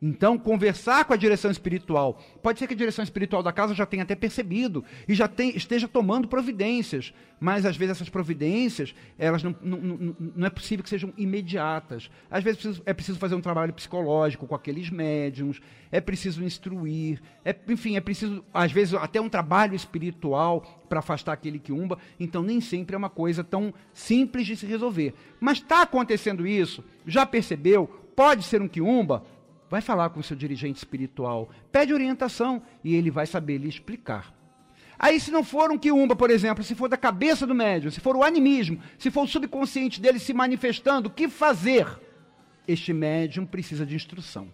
Então, conversar com a direção espiritual. Pode ser que a direção espiritual da casa já tenha até percebido e já tem, esteja tomando providências, mas às vezes essas providências, elas não, não, não, não é possível que sejam imediatas. Às vezes é preciso, é preciso fazer um trabalho psicológico com aqueles médiums, é preciso instruir, é, enfim, é preciso, às vezes, até um trabalho espiritual para afastar aquele que umba. Então, nem sempre é uma coisa tão simples de se resolver. Mas está acontecendo isso? Já percebeu? Pode ser um quiumba? Vai falar com o seu dirigente espiritual, pede orientação e ele vai saber lhe explicar. Aí, se não for um quiumba, por exemplo, se for da cabeça do médium, se for o animismo, se for o subconsciente dele se manifestando, o que fazer? Este médium precisa de instrução.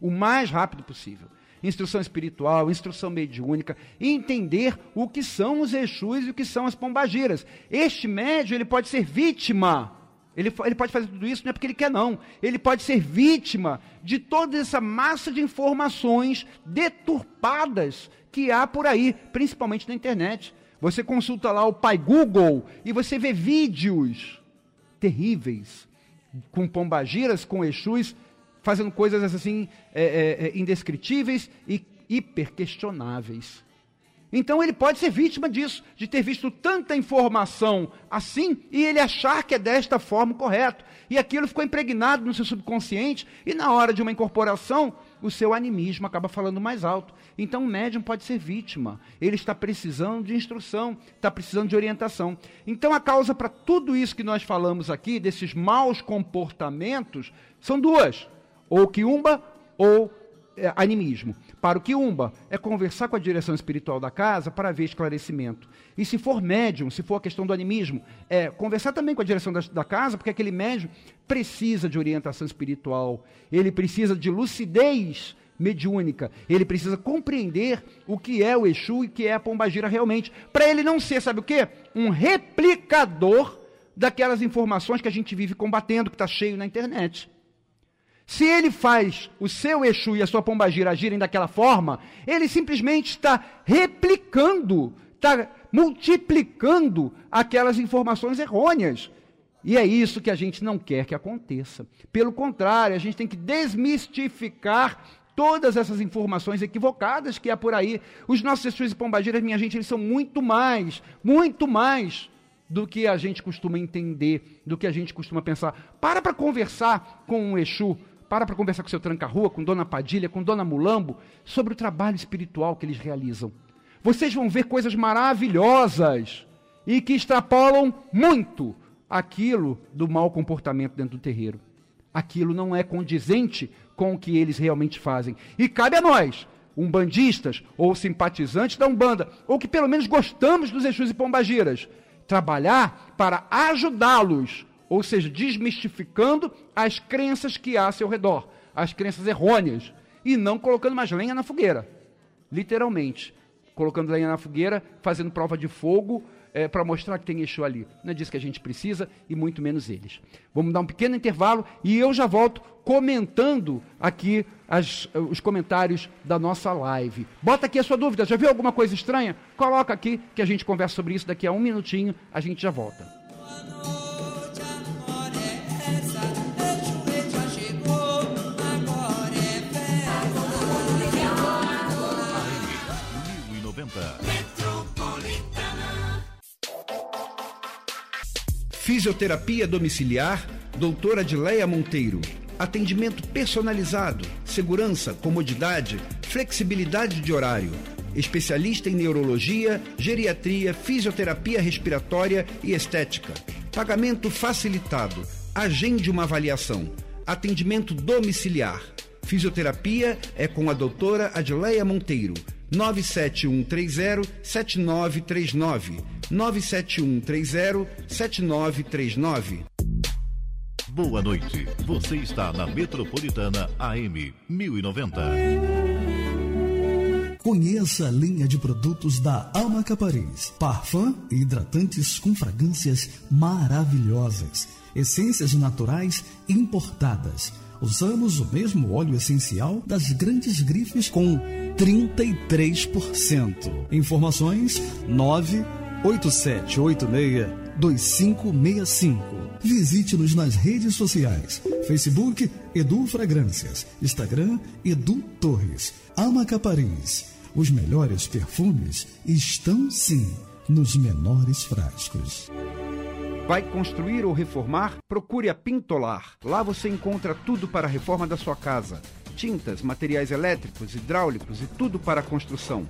O mais rápido possível. Instrução espiritual, instrução mediúnica, entender o que são os Exus e o que são as pombagiras. Este médium ele pode ser vítima ele, ele pode fazer tudo isso não é porque ele quer, não. Ele pode ser vítima de toda essa massa de informações deturpadas que há por aí, principalmente na internet. Você consulta lá o pai Google e você vê vídeos terríveis com pombagiras, com exus, fazendo coisas assim é, é, é indescritíveis e hiper questionáveis. Então ele pode ser vítima disso, de ter visto tanta informação assim e ele achar que é desta forma correto. E aquilo ficou impregnado no seu subconsciente e na hora de uma incorporação, o seu animismo acaba falando mais alto. Então o médium pode ser vítima. Ele está precisando de instrução, está precisando de orientação. Então a causa para tudo isso que nós falamos aqui, desses maus comportamentos, são duas: ou quiumba ou é, animismo. Para o quiumba, é conversar com a direção espiritual da casa para ver esclarecimento. E se for médium, se for a questão do animismo, é conversar também com a direção da, da casa, porque aquele médium precisa de orientação espiritual, ele precisa de lucidez mediúnica, ele precisa compreender o que é o Exu e o que é a Pombagira realmente, para ele não ser, sabe o quê? Um replicador daquelas informações que a gente vive combatendo, que está cheio na internet. Se ele faz o seu Exu e a sua pombagira agirem daquela forma, ele simplesmente está replicando, está multiplicando aquelas informações errôneas. E é isso que a gente não quer que aconteça. Pelo contrário, a gente tem que desmistificar todas essas informações equivocadas que há por aí. Os nossos Exus e pombagiras, minha gente, eles são muito mais, muito mais do que a gente costuma entender, do que a gente costuma pensar. Para para conversar com um Exu, para para conversar com seu tranca-rua, com Dona Padilha, com Dona Mulambo, sobre o trabalho espiritual que eles realizam. Vocês vão ver coisas maravilhosas e que extrapolam muito aquilo do mau comportamento dentro do terreiro. Aquilo não é condizente com o que eles realmente fazem. E cabe a nós, umbandistas ou simpatizantes da Umbanda, ou que pelo menos gostamos dos Exus e Pombagiras, trabalhar para ajudá-los ou seja, desmistificando as crenças que há a seu redor, as crenças errôneas, e não colocando mais lenha na fogueira, literalmente, colocando lenha na fogueira, fazendo prova de fogo é, para mostrar que tem Exu ali. Não é disso que a gente precisa e muito menos eles. Vamos dar um pequeno intervalo e eu já volto comentando aqui as, os comentários da nossa live. Bota aqui a sua dúvida. Já viu alguma coisa estranha? Coloca aqui que a gente conversa sobre isso daqui a um minutinho. A gente já volta. Fisioterapia domiciliar, doutora Adileia Monteiro. Atendimento personalizado, segurança, comodidade, flexibilidade de horário. Especialista em neurologia, geriatria, fisioterapia respiratória e estética. Pagamento facilitado. Agende uma avaliação. Atendimento domiciliar. Fisioterapia é com a doutora Adileia Monteiro. 97130-7939. 97130-7939. Boa noite. Você está na Metropolitana AM 1090. Conheça a linha de produtos da Almaca Paris. Parfum e hidratantes com fragrâncias maravilhosas. Essências naturais importadas. Usamos o mesmo óleo essencial das grandes grifes com 33%. Informações 98786 2565. Visite-nos nas redes sociais: Facebook Edu Fragrâncias, Instagram Edu Torres, Amaca Paris. Os melhores perfumes estão sim nos menores frascos. Vai construir ou reformar? Procure a Pintolar. Lá você encontra tudo para a reforma da sua casa: tintas, materiais elétricos, hidráulicos e tudo para a construção.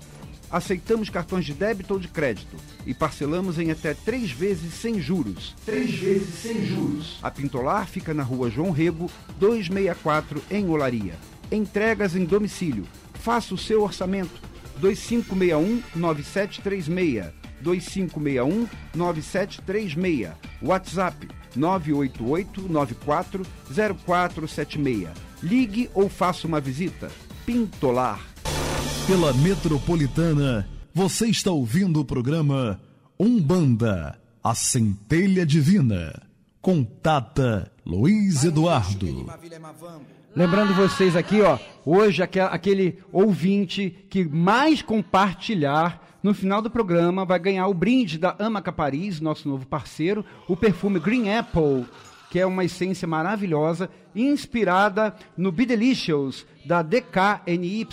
Aceitamos cartões de débito ou de crédito e parcelamos em até três vezes sem juros. Três vezes sem juros. A Pintolar fica na rua João Rego, 264, em Olaria. Entregas em domicílio. Faça o seu orçamento. 2561-9736. 2561-9736. WhatsApp 988-940476. Ligue ou faça uma visita. Pintolar pela Metropolitana, você está ouvindo o programa Umbanda, a centelha divina, com Tata Luiz Eduardo. Lembrando vocês aqui, ó, hoje aquele ouvinte que mais compartilhar no final do programa vai ganhar o brinde da Amaca Paris, nosso novo parceiro, o perfume Green Apple que é uma essência maravilhosa, inspirada no Be Delicious, da DKNY.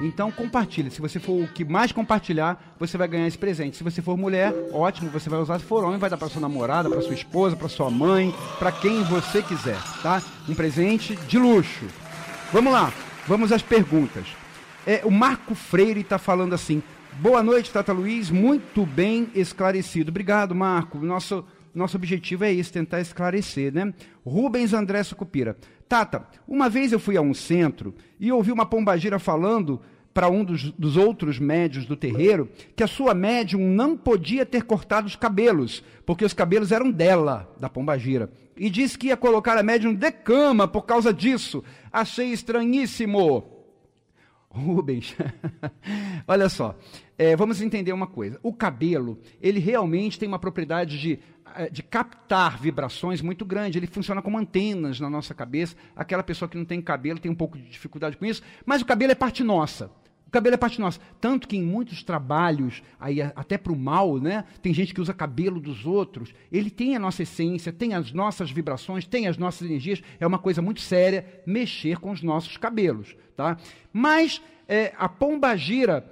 Então compartilhe. Se você for o que mais compartilhar, você vai ganhar esse presente. Se você for mulher, ótimo, você vai usar. Se for homem, vai dar para sua namorada, para sua esposa, para sua mãe, para quem você quiser, tá? Um presente de luxo. Vamos lá, vamos às perguntas. É, o Marco Freire está falando assim. Boa noite, Tata Luiz. Muito bem esclarecido. Obrigado, Marco. Nosso nosso objetivo é esse, tentar esclarecer, né? Rubens André Sucupira. Tata, uma vez eu fui a um centro e ouvi uma pombagira falando para um dos, dos, outros médios do terreiro que a sua médium não podia ter cortado os cabelos, porque os cabelos eram dela, da pombagira. E disse que ia colocar a médium de cama por causa disso. Achei estranhíssimo. Rubens, (laughs) olha só, é, vamos entender uma coisa. O cabelo, ele realmente tem uma propriedade de de captar vibrações muito grande. Ele funciona como antenas na nossa cabeça. Aquela pessoa que não tem cabelo tem um pouco de dificuldade com isso, mas o cabelo é parte nossa. O cabelo é parte nossa. Tanto que em muitos trabalhos, aí até para o mal, né? Tem gente que usa cabelo dos outros. Ele tem a nossa essência, tem as nossas vibrações, tem as nossas energias. É uma coisa muito séria mexer com os nossos cabelos, tá? Mas é, a pombagira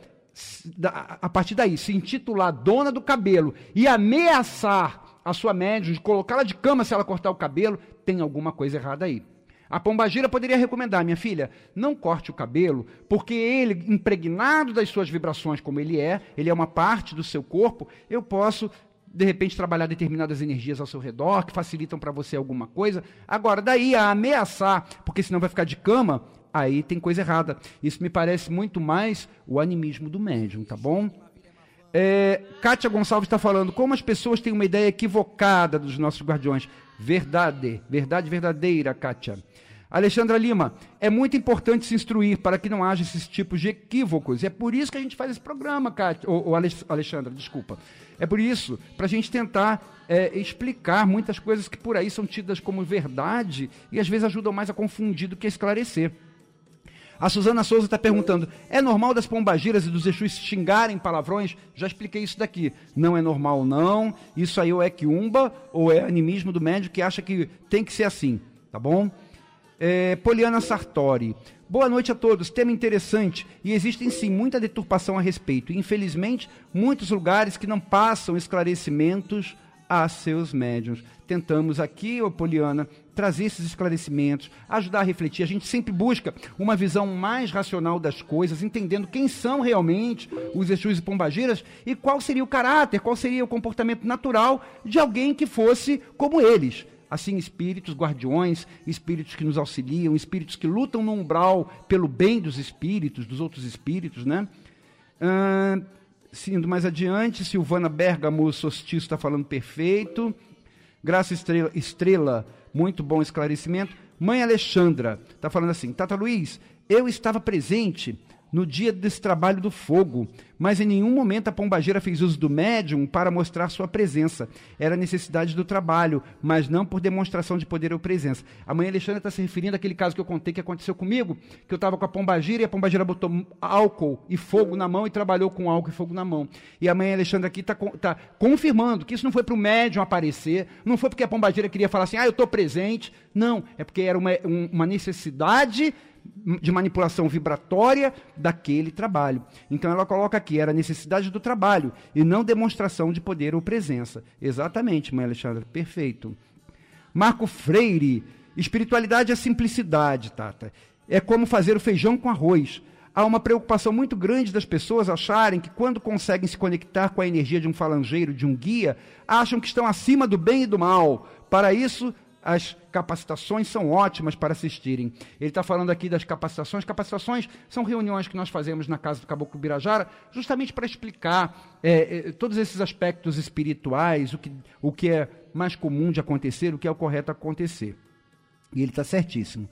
a partir daí, se intitular dona do cabelo e ameaçar a sua médium, de colocá-la de cama se ela cortar o cabelo, tem alguma coisa errada aí. A pombagira poderia recomendar, minha filha, não corte o cabelo, porque ele, impregnado das suas vibrações como ele é, ele é uma parte do seu corpo, eu posso, de repente, trabalhar determinadas energias ao seu redor, que facilitam para você alguma coisa. Agora, daí a ameaçar, porque senão vai ficar de cama, aí tem coisa errada. Isso me parece muito mais o animismo do médium, tá bom? É, Kátia Gonçalves está falando como as pessoas têm uma ideia equivocada dos nossos guardiões. Verdade, verdade verdadeira, Kátia. Alexandra Lima, é muito importante se instruir para que não haja esses tipos de equívocos. E é por isso que a gente faz esse programa, Kátia, ou, ou Alexandra, desculpa. É por isso, para a gente tentar é, explicar muitas coisas que por aí são tidas como verdade e às vezes ajudam mais a confundir do que a esclarecer. A Suzana Souza está perguntando: é normal das pombagiras e dos Exus xingarem palavrões? Já expliquei isso daqui. Não é normal, não. Isso aí ou é quiumba ou é animismo do médico que acha que tem que ser assim. Tá bom? É, Poliana Sartori. Boa noite a todos. Tema interessante e existem sim muita deturpação a respeito. Infelizmente, muitos lugares que não passam esclarecimentos a seus médiums. Tentamos aqui, ô Poliana, trazer esses esclarecimentos, ajudar a refletir. A gente sempre busca uma visão mais racional das coisas, entendendo quem são realmente os Exus e Pombagiras e qual seria o caráter, qual seria o comportamento natural de alguém que fosse como eles. Assim, espíritos guardiões, espíritos que nos auxiliam, espíritos que lutam no umbral pelo bem dos espíritos, dos outros espíritos, né? Uh, indo mais adiante, Silvana Bergamo Sostiço está falando perfeito. Graça Estrela, Estrela, muito bom esclarecimento. Mãe Alexandra está falando assim: Tata Luiz, eu estava presente no dia desse trabalho do fogo, mas em nenhum momento a pombageira fez uso do médium para mostrar sua presença. Era necessidade do trabalho, mas não por demonstração de poder ou presença. A mãe Alexandra está se referindo àquele caso que eu contei que aconteceu comigo, que eu estava com a pombageira e a pombageira botou álcool e fogo na mão e trabalhou com álcool e fogo na mão. E a mãe Alexandra aqui está tá confirmando que isso não foi para o médium aparecer, não foi porque a pombageira queria falar assim, ah, eu estou presente. Não, é porque era uma, uma necessidade de manipulação vibratória daquele trabalho. Então ela coloca aqui, era necessidade do trabalho e não demonstração de poder ou presença. Exatamente, mãe Alexandra, perfeito. Marco Freire, espiritualidade é simplicidade, Tata. É como fazer o feijão com arroz. Há uma preocupação muito grande das pessoas acharem que quando conseguem se conectar com a energia de um falangeiro, de um guia, acham que estão acima do bem e do mal. Para isso, as capacitações são ótimas para assistirem. Ele está falando aqui das capacitações. Capacitações são reuniões que nós fazemos na casa do Caboclo Birajara, justamente para explicar é, é, todos esses aspectos espirituais, o que, o que é mais comum de acontecer, o que é o correto acontecer. E ele está certíssimo.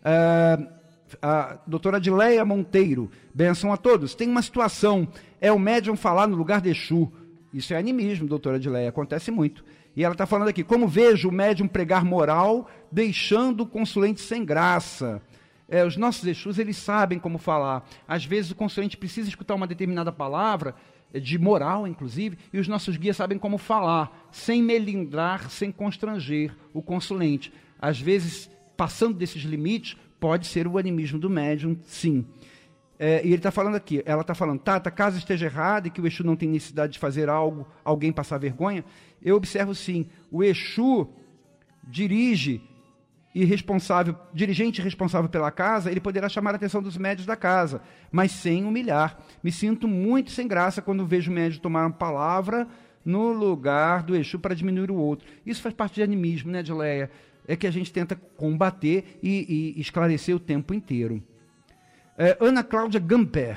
Uh, a doutora Adileia Monteiro, benção a todos. Tem uma situação, é o médium falar no lugar de Exu. Isso é animismo, doutora Adileia, acontece muito. E ela está falando aqui, como vejo o médium pregar moral, deixando o consulente sem graça. É, os nossos Exus, eles sabem como falar. Às vezes o consulente precisa escutar uma determinada palavra, é, de moral, inclusive, e os nossos guias sabem como falar, sem melindrar, sem constranger o consulente. Às vezes, passando desses limites, pode ser o animismo do médium, sim. É, e ele está falando aqui, ela está falando, Tata, caso esteja errado e que o Exu não tem necessidade de fazer algo, alguém passar vergonha, eu observo sim, o Exu dirige e responsável, dirigente responsável pela casa, ele poderá chamar a atenção dos médios da casa, mas sem humilhar. Me sinto muito sem graça quando vejo o médio tomar uma palavra no lugar do Exu para diminuir o outro. Isso faz parte de animismo, né, Dileia? É que a gente tenta combater e, e esclarecer o tempo inteiro. É, Ana Cláudia Gamper.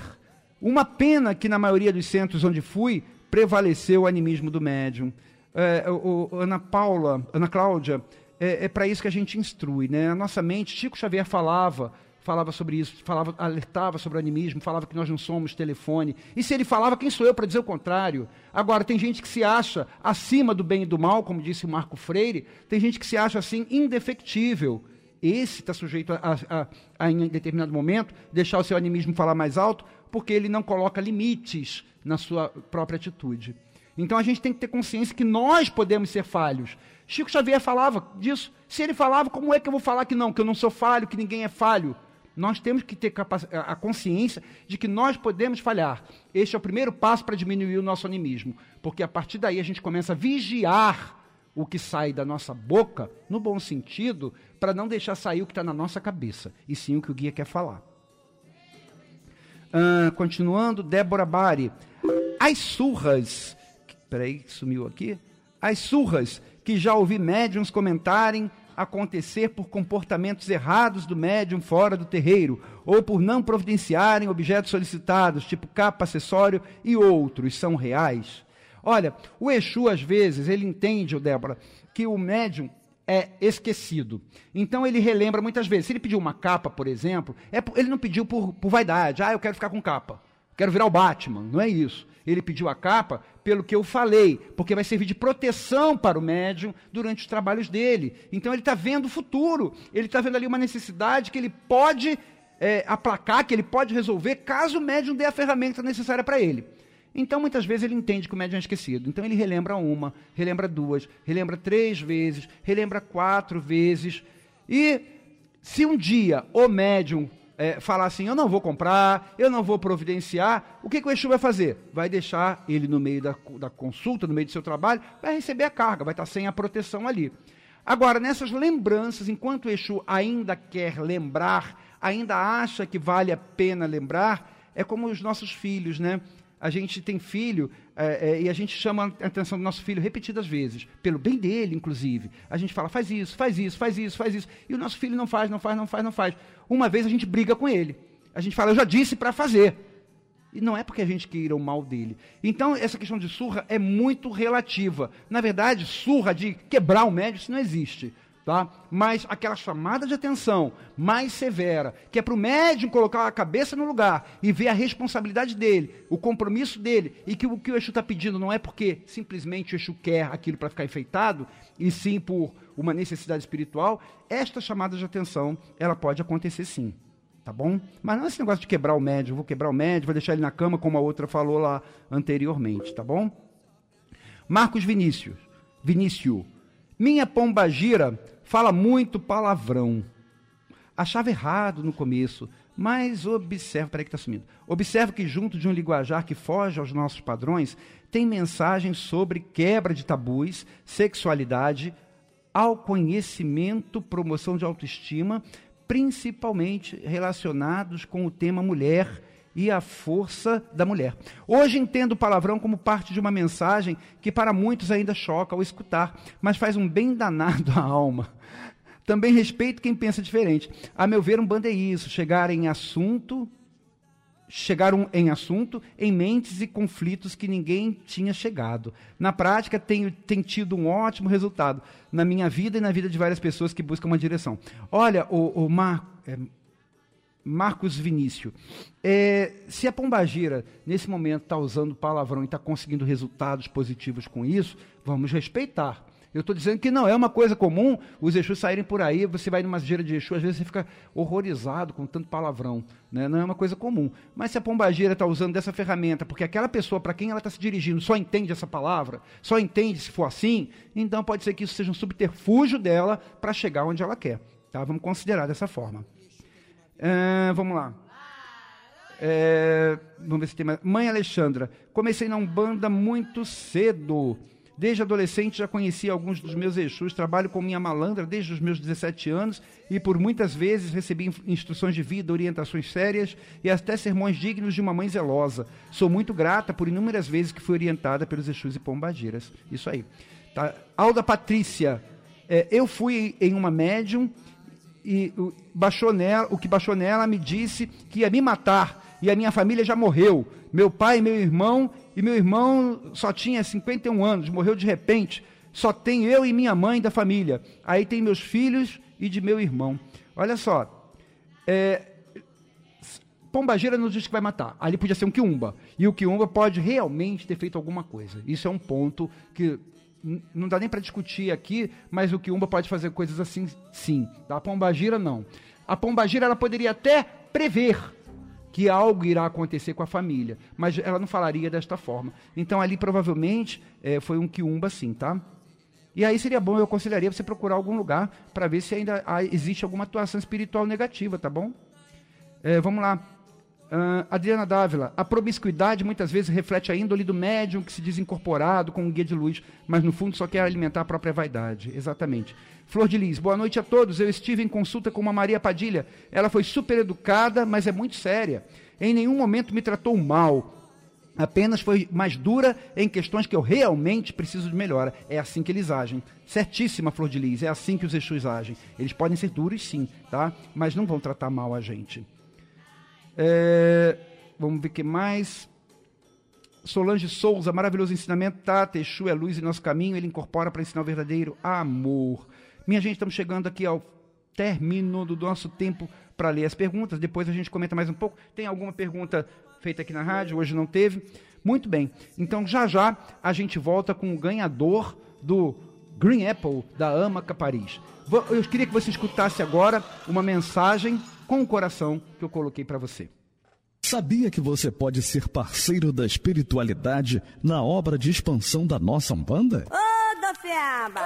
Uma pena que na maioria dos centros onde fui prevaleceu o animismo do médium. É, o, o, Ana Paula, Ana Cláudia, é, é para isso que a gente instrui, né? A nossa mente, Chico Xavier falava, falava sobre isso, falava, alertava sobre o animismo, falava que nós não somos telefone. E se ele falava, quem sou eu para dizer o contrário? Agora, tem gente que se acha acima do bem e do mal, como disse Marco Freire, tem gente que se acha assim indefectível esse está sujeito a, a, a, em determinado momento, deixar o seu animismo falar mais alto, porque ele não coloca limites na sua própria atitude. Então a gente tem que ter consciência que nós podemos ser falhos. Chico Xavier falava disso. Se ele falava, como é que eu vou falar que não, que eu não sou falho, que ninguém é falho? Nós temos que ter a consciência de que nós podemos falhar. Este é o primeiro passo para diminuir o nosso animismo, porque a partir daí a gente começa a vigiar o que sai da nossa boca, no bom sentido, para não deixar sair o que está na nossa cabeça, e sim o que o guia quer falar. Uh, continuando, Débora Bari. As surras. Peraí, sumiu aqui. As surras que já ouvi médiums comentarem acontecer por comportamentos errados do médium fora do terreiro, ou por não providenciarem objetos solicitados, tipo capa, acessório e outros, são reais. Olha, o Exu, às vezes, ele entende, Débora, que o médium é esquecido. Então ele relembra muitas vezes. Se ele pediu uma capa, por exemplo, é, ele não pediu por, por vaidade. Ah, eu quero ficar com capa. Quero virar o Batman. Não é isso. Ele pediu a capa pelo que eu falei, porque vai servir de proteção para o médium durante os trabalhos dele. Então ele está vendo o futuro. Ele está vendo ali uma necessidade que ele pode é, aplacar, que ele pode resolver, caso o médium dê a ferramenta necessária para ele. Então, muitas vezes, ele entende que o médium é esquecido. Então, ele relembra uma, relembra duas, relembra três vezes, relembra quatro vezes. E se um dia o médium é, falar assim, eu não vou comprar, eu não vou providenciar, o que, que o Exu vai fazer? Vai deixar ele no meio da, da consulta, no meio do seu trabalho, vai receber a carga, vai estar sem a proteção ali. Agora, nessas lembranças, enquanto o Exu ainda quer lembrar, ainda acha que vale a pena lembrar, é como os nossos filhos, né? A gente tem filho é, é, e a gente chama a atenção do nosso filho repetidas vezes, pelo bem dele, inclusive. A gente fala, faz isso, faz isso, faz isso, faz isso. E o nosso filho não faz, não faz, não faz, não faz. Uma vez a gente briga com ele. A gente fala, eu já disse para fazer. E não é porque a gente queira o mal dele. Então, essa questão de surra é muito relativa. Na verdade, surra de quebrar o médio, isso não existe. Tá? Mas aquela chamada de atenção mais severa, que é para o médium colocar a cabeça no lugar e ver a responsabilidade dele, o compromisso dele, e que o que o Exu está pedindo não é porque simplesmente o Exu quer aquilo para ficar enfeitado, e sim por uma necessidade espiritual, esta chamada de atenção, ela pode acontecer sim. Tá bom? Mas não é esse negócio de quebrar o médium, vou quebrar o médium, vou deixar ele na cama, como a outra falou lá anteriormente, tá bom? Marcos Vinícius. Vinícius. Minha pombagira fala muito palavrão. Achava errado no começo, mas observa, peraí que está sumindo. Observa que junto de um linguajar que foge aos nossos padrões, tem mensagens sobre quebra de tabus, sexualidade, ao conhecimento, promoção de autoestima, principalmente relacionados com o tema mulher e a força da mulher. Hoje entendo o palavrão como parte de uma mensagem que para muitos ainda choca ao escutar, mas faz um bem danado à alma. Também respeito quem pensa diferente. A meu ver, um bando é isso, chegar em assunto, chegaram em assunto, em mentes e conflitos que ninguém tinha chegado. Na prática, tenho, tem tido um ótimo resultado na minha vida e na vida de várias pessoas que buscam uma direção. Olha, o, o Mar, é, Marcos Vinícius, é, se a Pombagira, nesse momento, está usando palavrão e está conseguindo resultados positivos com isso, vamos respeitar. Eu estou dizendo que não é uma coisa comum os Exus saírem por aí, você vai numa gira de Exu, às vezes você fica horrorizado com tanto palavrão. Né? Não é uma coisa comum. Mas se a pombagira está usando dessa ferramenta, porque aquela pessoa para quem ela está se dirigindo só entende essa palavra, só entende se for assim, então pode ser que isso seja um subterfúgio dela para chegar onde ela quer. Tá? Vamos considerar dessa forma. Uh, vamos lá. É, vamos ver se tem mais. Mãe Alexandra, comecei na Umbanda muito cedo. Desde adolescente já conheci alguns dos meus Exus, trabalho com minha malandra desde os meus 17 anos e por muitas vezes recebi instruções de vida, orientações sérias e até sermões dignos de uma mãe zelosa. Sou muito grata por inúmeras vezes que fui orientada pelos Exus e Pombagiras. Isso aí. Tá? Alda Patrícia, é, eu fui em uma médium e o, baixou nela, o que baixou nela me disse que ia me matar e a minha família já morreu. Meu pai, meu irmão e meu irmão só tinha 51 anos, morreu de repente. Só tem eu e minha mãe da família. Aí tem meus filhos e de meu irmão. Olha só. É, Pombagira nos diz que vai matar. Ali podia ser um quiumba. E o quiumba pode realmente ter feito alguma coisa. Isso é um ponto que não dá nem para discutir aqui, mas o quiumba pode fazer coisas assim, sim. A pombagira, não. A pombagira, ela poderia até prever que algo irá acontecer com a família, mas ela não falaria desta forma. Então ali provavelmente é, foi um quiumba sim, tá? E aí seria bom, eu aconselharia você procurar algum lugar para ver se ainda existe alguma atuação espiritual negativa, tá bom? É, vamos lá. Uh, Adriana Dávila, a promiscuidade muitas vezes reflete a índole do médium que se diz incorporado com um guia de luz, mas no fundo só quer alimentar a própria vaidade. Exatamente. Flor de Lis, boa noite a todos. Eu estive em consulta com uma Maria Padilha. Ela foi super educada, mas é muito séria. Em nenhum momento me tratou mal. Apenas foi mais dura em questões que eu realmente preciso de melhora. É assim que eles agem. Certíssima, Flor de Lis. É assim que os Exus agem. Eles podem ser duros, sim, tá? Mas não vão tratar mal a gente. É... Vamos ver o que mais. Solange Souza, maravilhoso ensinamento. Tá, Exu é luz em nosso caminho. Ele incorpora para ensinar o verdadeiro amor. Minha gente, estamos chegando aqui ao término do nosso tempo para ler as perguntas. Depois a gente comenta mais um pouco. Tem alguma pergunta feita aqui na rádio? Hoje não teve. Muito bem. Então já já a gente volta com o ganhador do Green Apple da Amaca Paris. Eu queria que você escutasse agora uma mensagem com o coração que eu coloquei para você. Sabia que você pode ser parceiro da espiritualidade na obra de expansão da nossa Umbanda? Ô, da Fiaba!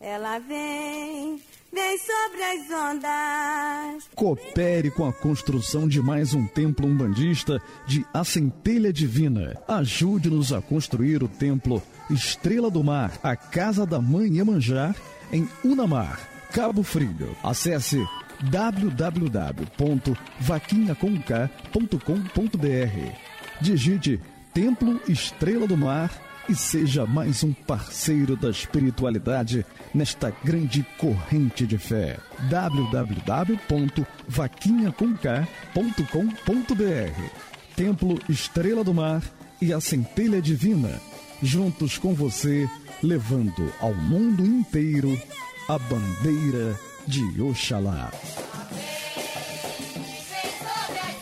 Ela vem vem sobre as ondas. Coopere com a construção de mais um templo umbandista de A Centelha Divina. Ajude-nos a construir o templo Estrela do Mar, a Casa da Mãe Emanjar, em Unamar, Cabo Frio. Acesse www.vaquinhaconk.com.br. Digite Templo Estrela do Mar e seja mais um parceiro da espiritualidade nesta grande corrente de fé. www.vaquinhaconk.com.br. Templo Estrela do Mar e a Centelha Divina, juntos com você, levando ao mundo inteiro a bandeira de Oxalá.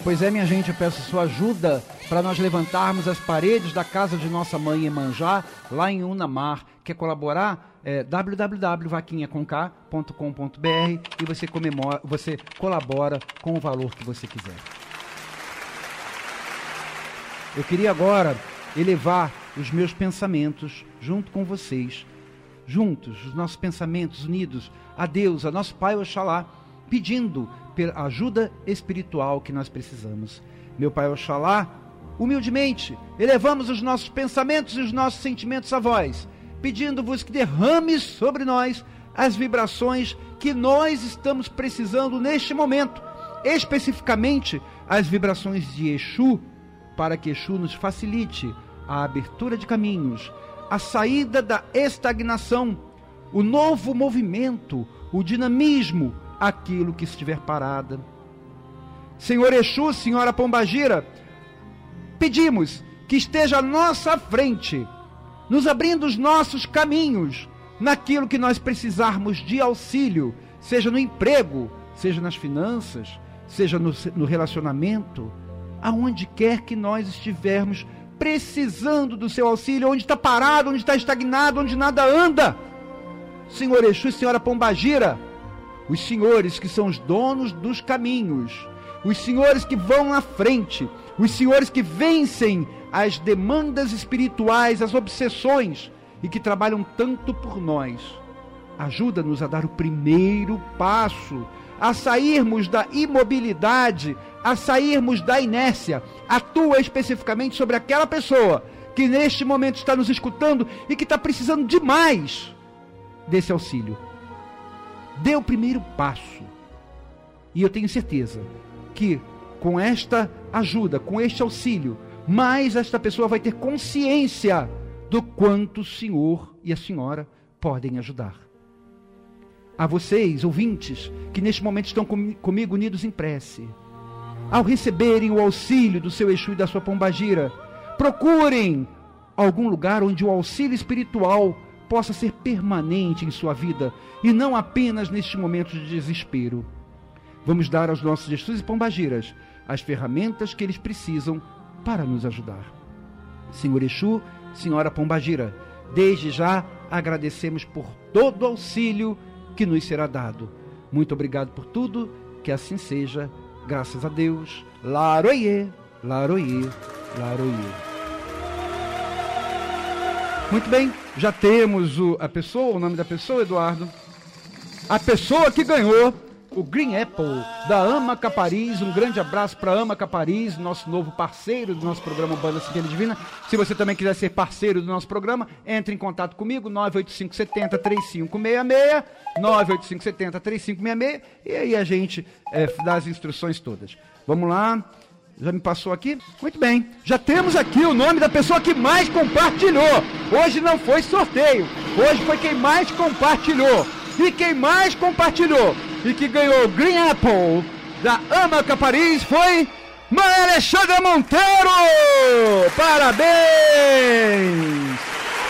Pois é, minha gente, eu peço sua ajuda para nós levantarmos as paredes da casa de nossa mãe Emanjá, lá em Unamar. Quer colaborar? É www.vaquinhaconk.com.br e você, comemora, você colabora com o valor que você quiser. Eu queria agora elevar os meus pensamentos junto com vocês, juntos, os nossos pensamentos unidos a Deus, a nosso Pai Oxalá, pedindo pela ajuda espiritual que nós precisamos. Meu Pai Oxalá, humildemente, elevamos os nossos pensamentos e os nossos sentimentos a vós, pedindo-vos que derrame sobre nós as vibrações que nós estamos precisando neste momento, especificamente as vibrações de Exu, para que Exu nos facilite a abertura de caminhos, a saída da estagnação, o novo movimento, o dinamismo, aquilo que estiver parada. Senhor Exu, Senhora Pombagira, pedimos que esteja à nossa frente, nos abrindo os nossos caminhos, naquilo que nós precisarmos de auxílio, seja no emprego, seja nas finanças, seja no, no relacionamento, aonde quer que nós estivermos precisando do seu auxílio, onde está parado, onde está estagnado, onde nada anda. Senhor Exu, Senhora Pombagira, os senhores que são os donos dos caminhos, os senhores que vão na frente, os senhores que vencem as demandas espirituais, as obsessões e que trabalham tanto por nós. Ajuda-nos a dar o primeiro passo, a sairmos da imobilidade, a sairmos da inércia. Atua especificamente sobre aquela pessoa que neste momento está nos escutando e que está precisando demais desse auxílio. Dê o primeiro passo. E eu tenho certeza que com esta ajuda, com este auxílio, mais esta pessoa vai ter consciência do quanto o senhor e a senhora podem ajudar. A vocês, ouvintes, que neste momento estão com, comigo unidos em prece, ao receberem o auxílio do seu Exu e da sua Pombagira, procurem algum lugar onde o auxílio espiritual possa ser permanente em sua vida e não apenas neste momento de desespero. Vamos dar aos nossos Exus e Pombagiras as ferramentas que eles precisam para nos ajudar. Senhor Exu, Senhora Pombagira, desde já agradecemos por todo o auxílio que nos será dado. Muito obrigado por tudo, que assim seja, graças a Deus. Laroie, laroie, laroie. Muito bem, já temos o, a pessoa, o nome da pessoa, Eduardo. A pessoa que ganhou o Green Apple da Ama Capariz. Um grande abraço para Ama Capariz, nosso novo parceiro do nosso programa Banda Centelha Divina. Se você também quiser ser parceiro do nosso programa, entre em contato comigo, 98570 3566, 98570 3566, e aí a gente é, dá as instruções todas. Vamos lá. Já me passou aqui? Muito bem. Já temos aqui o nome da pessoa que mais compartilhou. Hoje não foi sorteio. Hoje foi quem mais compartilhou. E quem mais compartilhou e que ganhou Green Apple da Amaca Paris foi Mãe Alexandra Monteiro! Parabéns!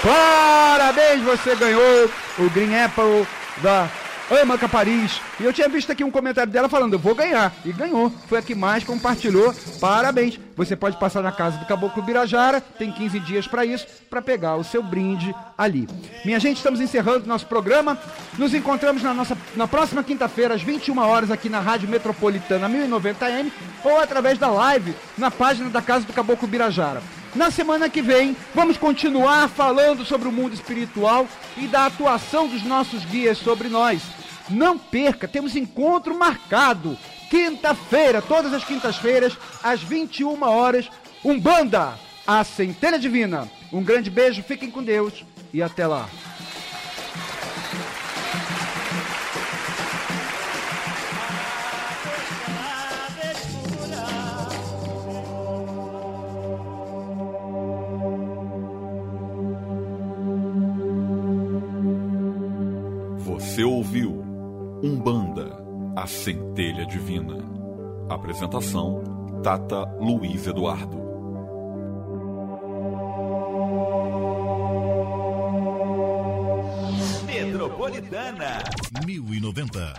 Parabéns, você ganhou o Green Apple da ama Paris. E eu tinha visto aqui um comentário dela falando, eu vou ganhar. E ganhou. Foi a que mais compartilhou. Parabéns. Você pode passar na casa do Caboclo Birajara, tem 15 dias para isso, para pegar o seu brinde ali. Minha gente, estamos encerrando nosso programa. Nos encontramos na, nossa, na próxima quinta-feira, às 21 horas, aqui na Rádio Metropolitana 1090M, ou através da live na página da Casa do Caboclo Birajara. Na semana que vem, vamos continuar falando sobre o mundo espiritual e da atuação dos nossos guias sobre nós. Não perca, temos encontro marcado. Quinta-feira, todas as quintas-feiras, às 21 horas, Umbanda, a Centelha Divina. Um grande beijo, fiquem com Deus e até lá. Você ouviu Umbanda, a centelha divina. Apresentação: Tata Luiz Eduardo. Metropolitana 1090.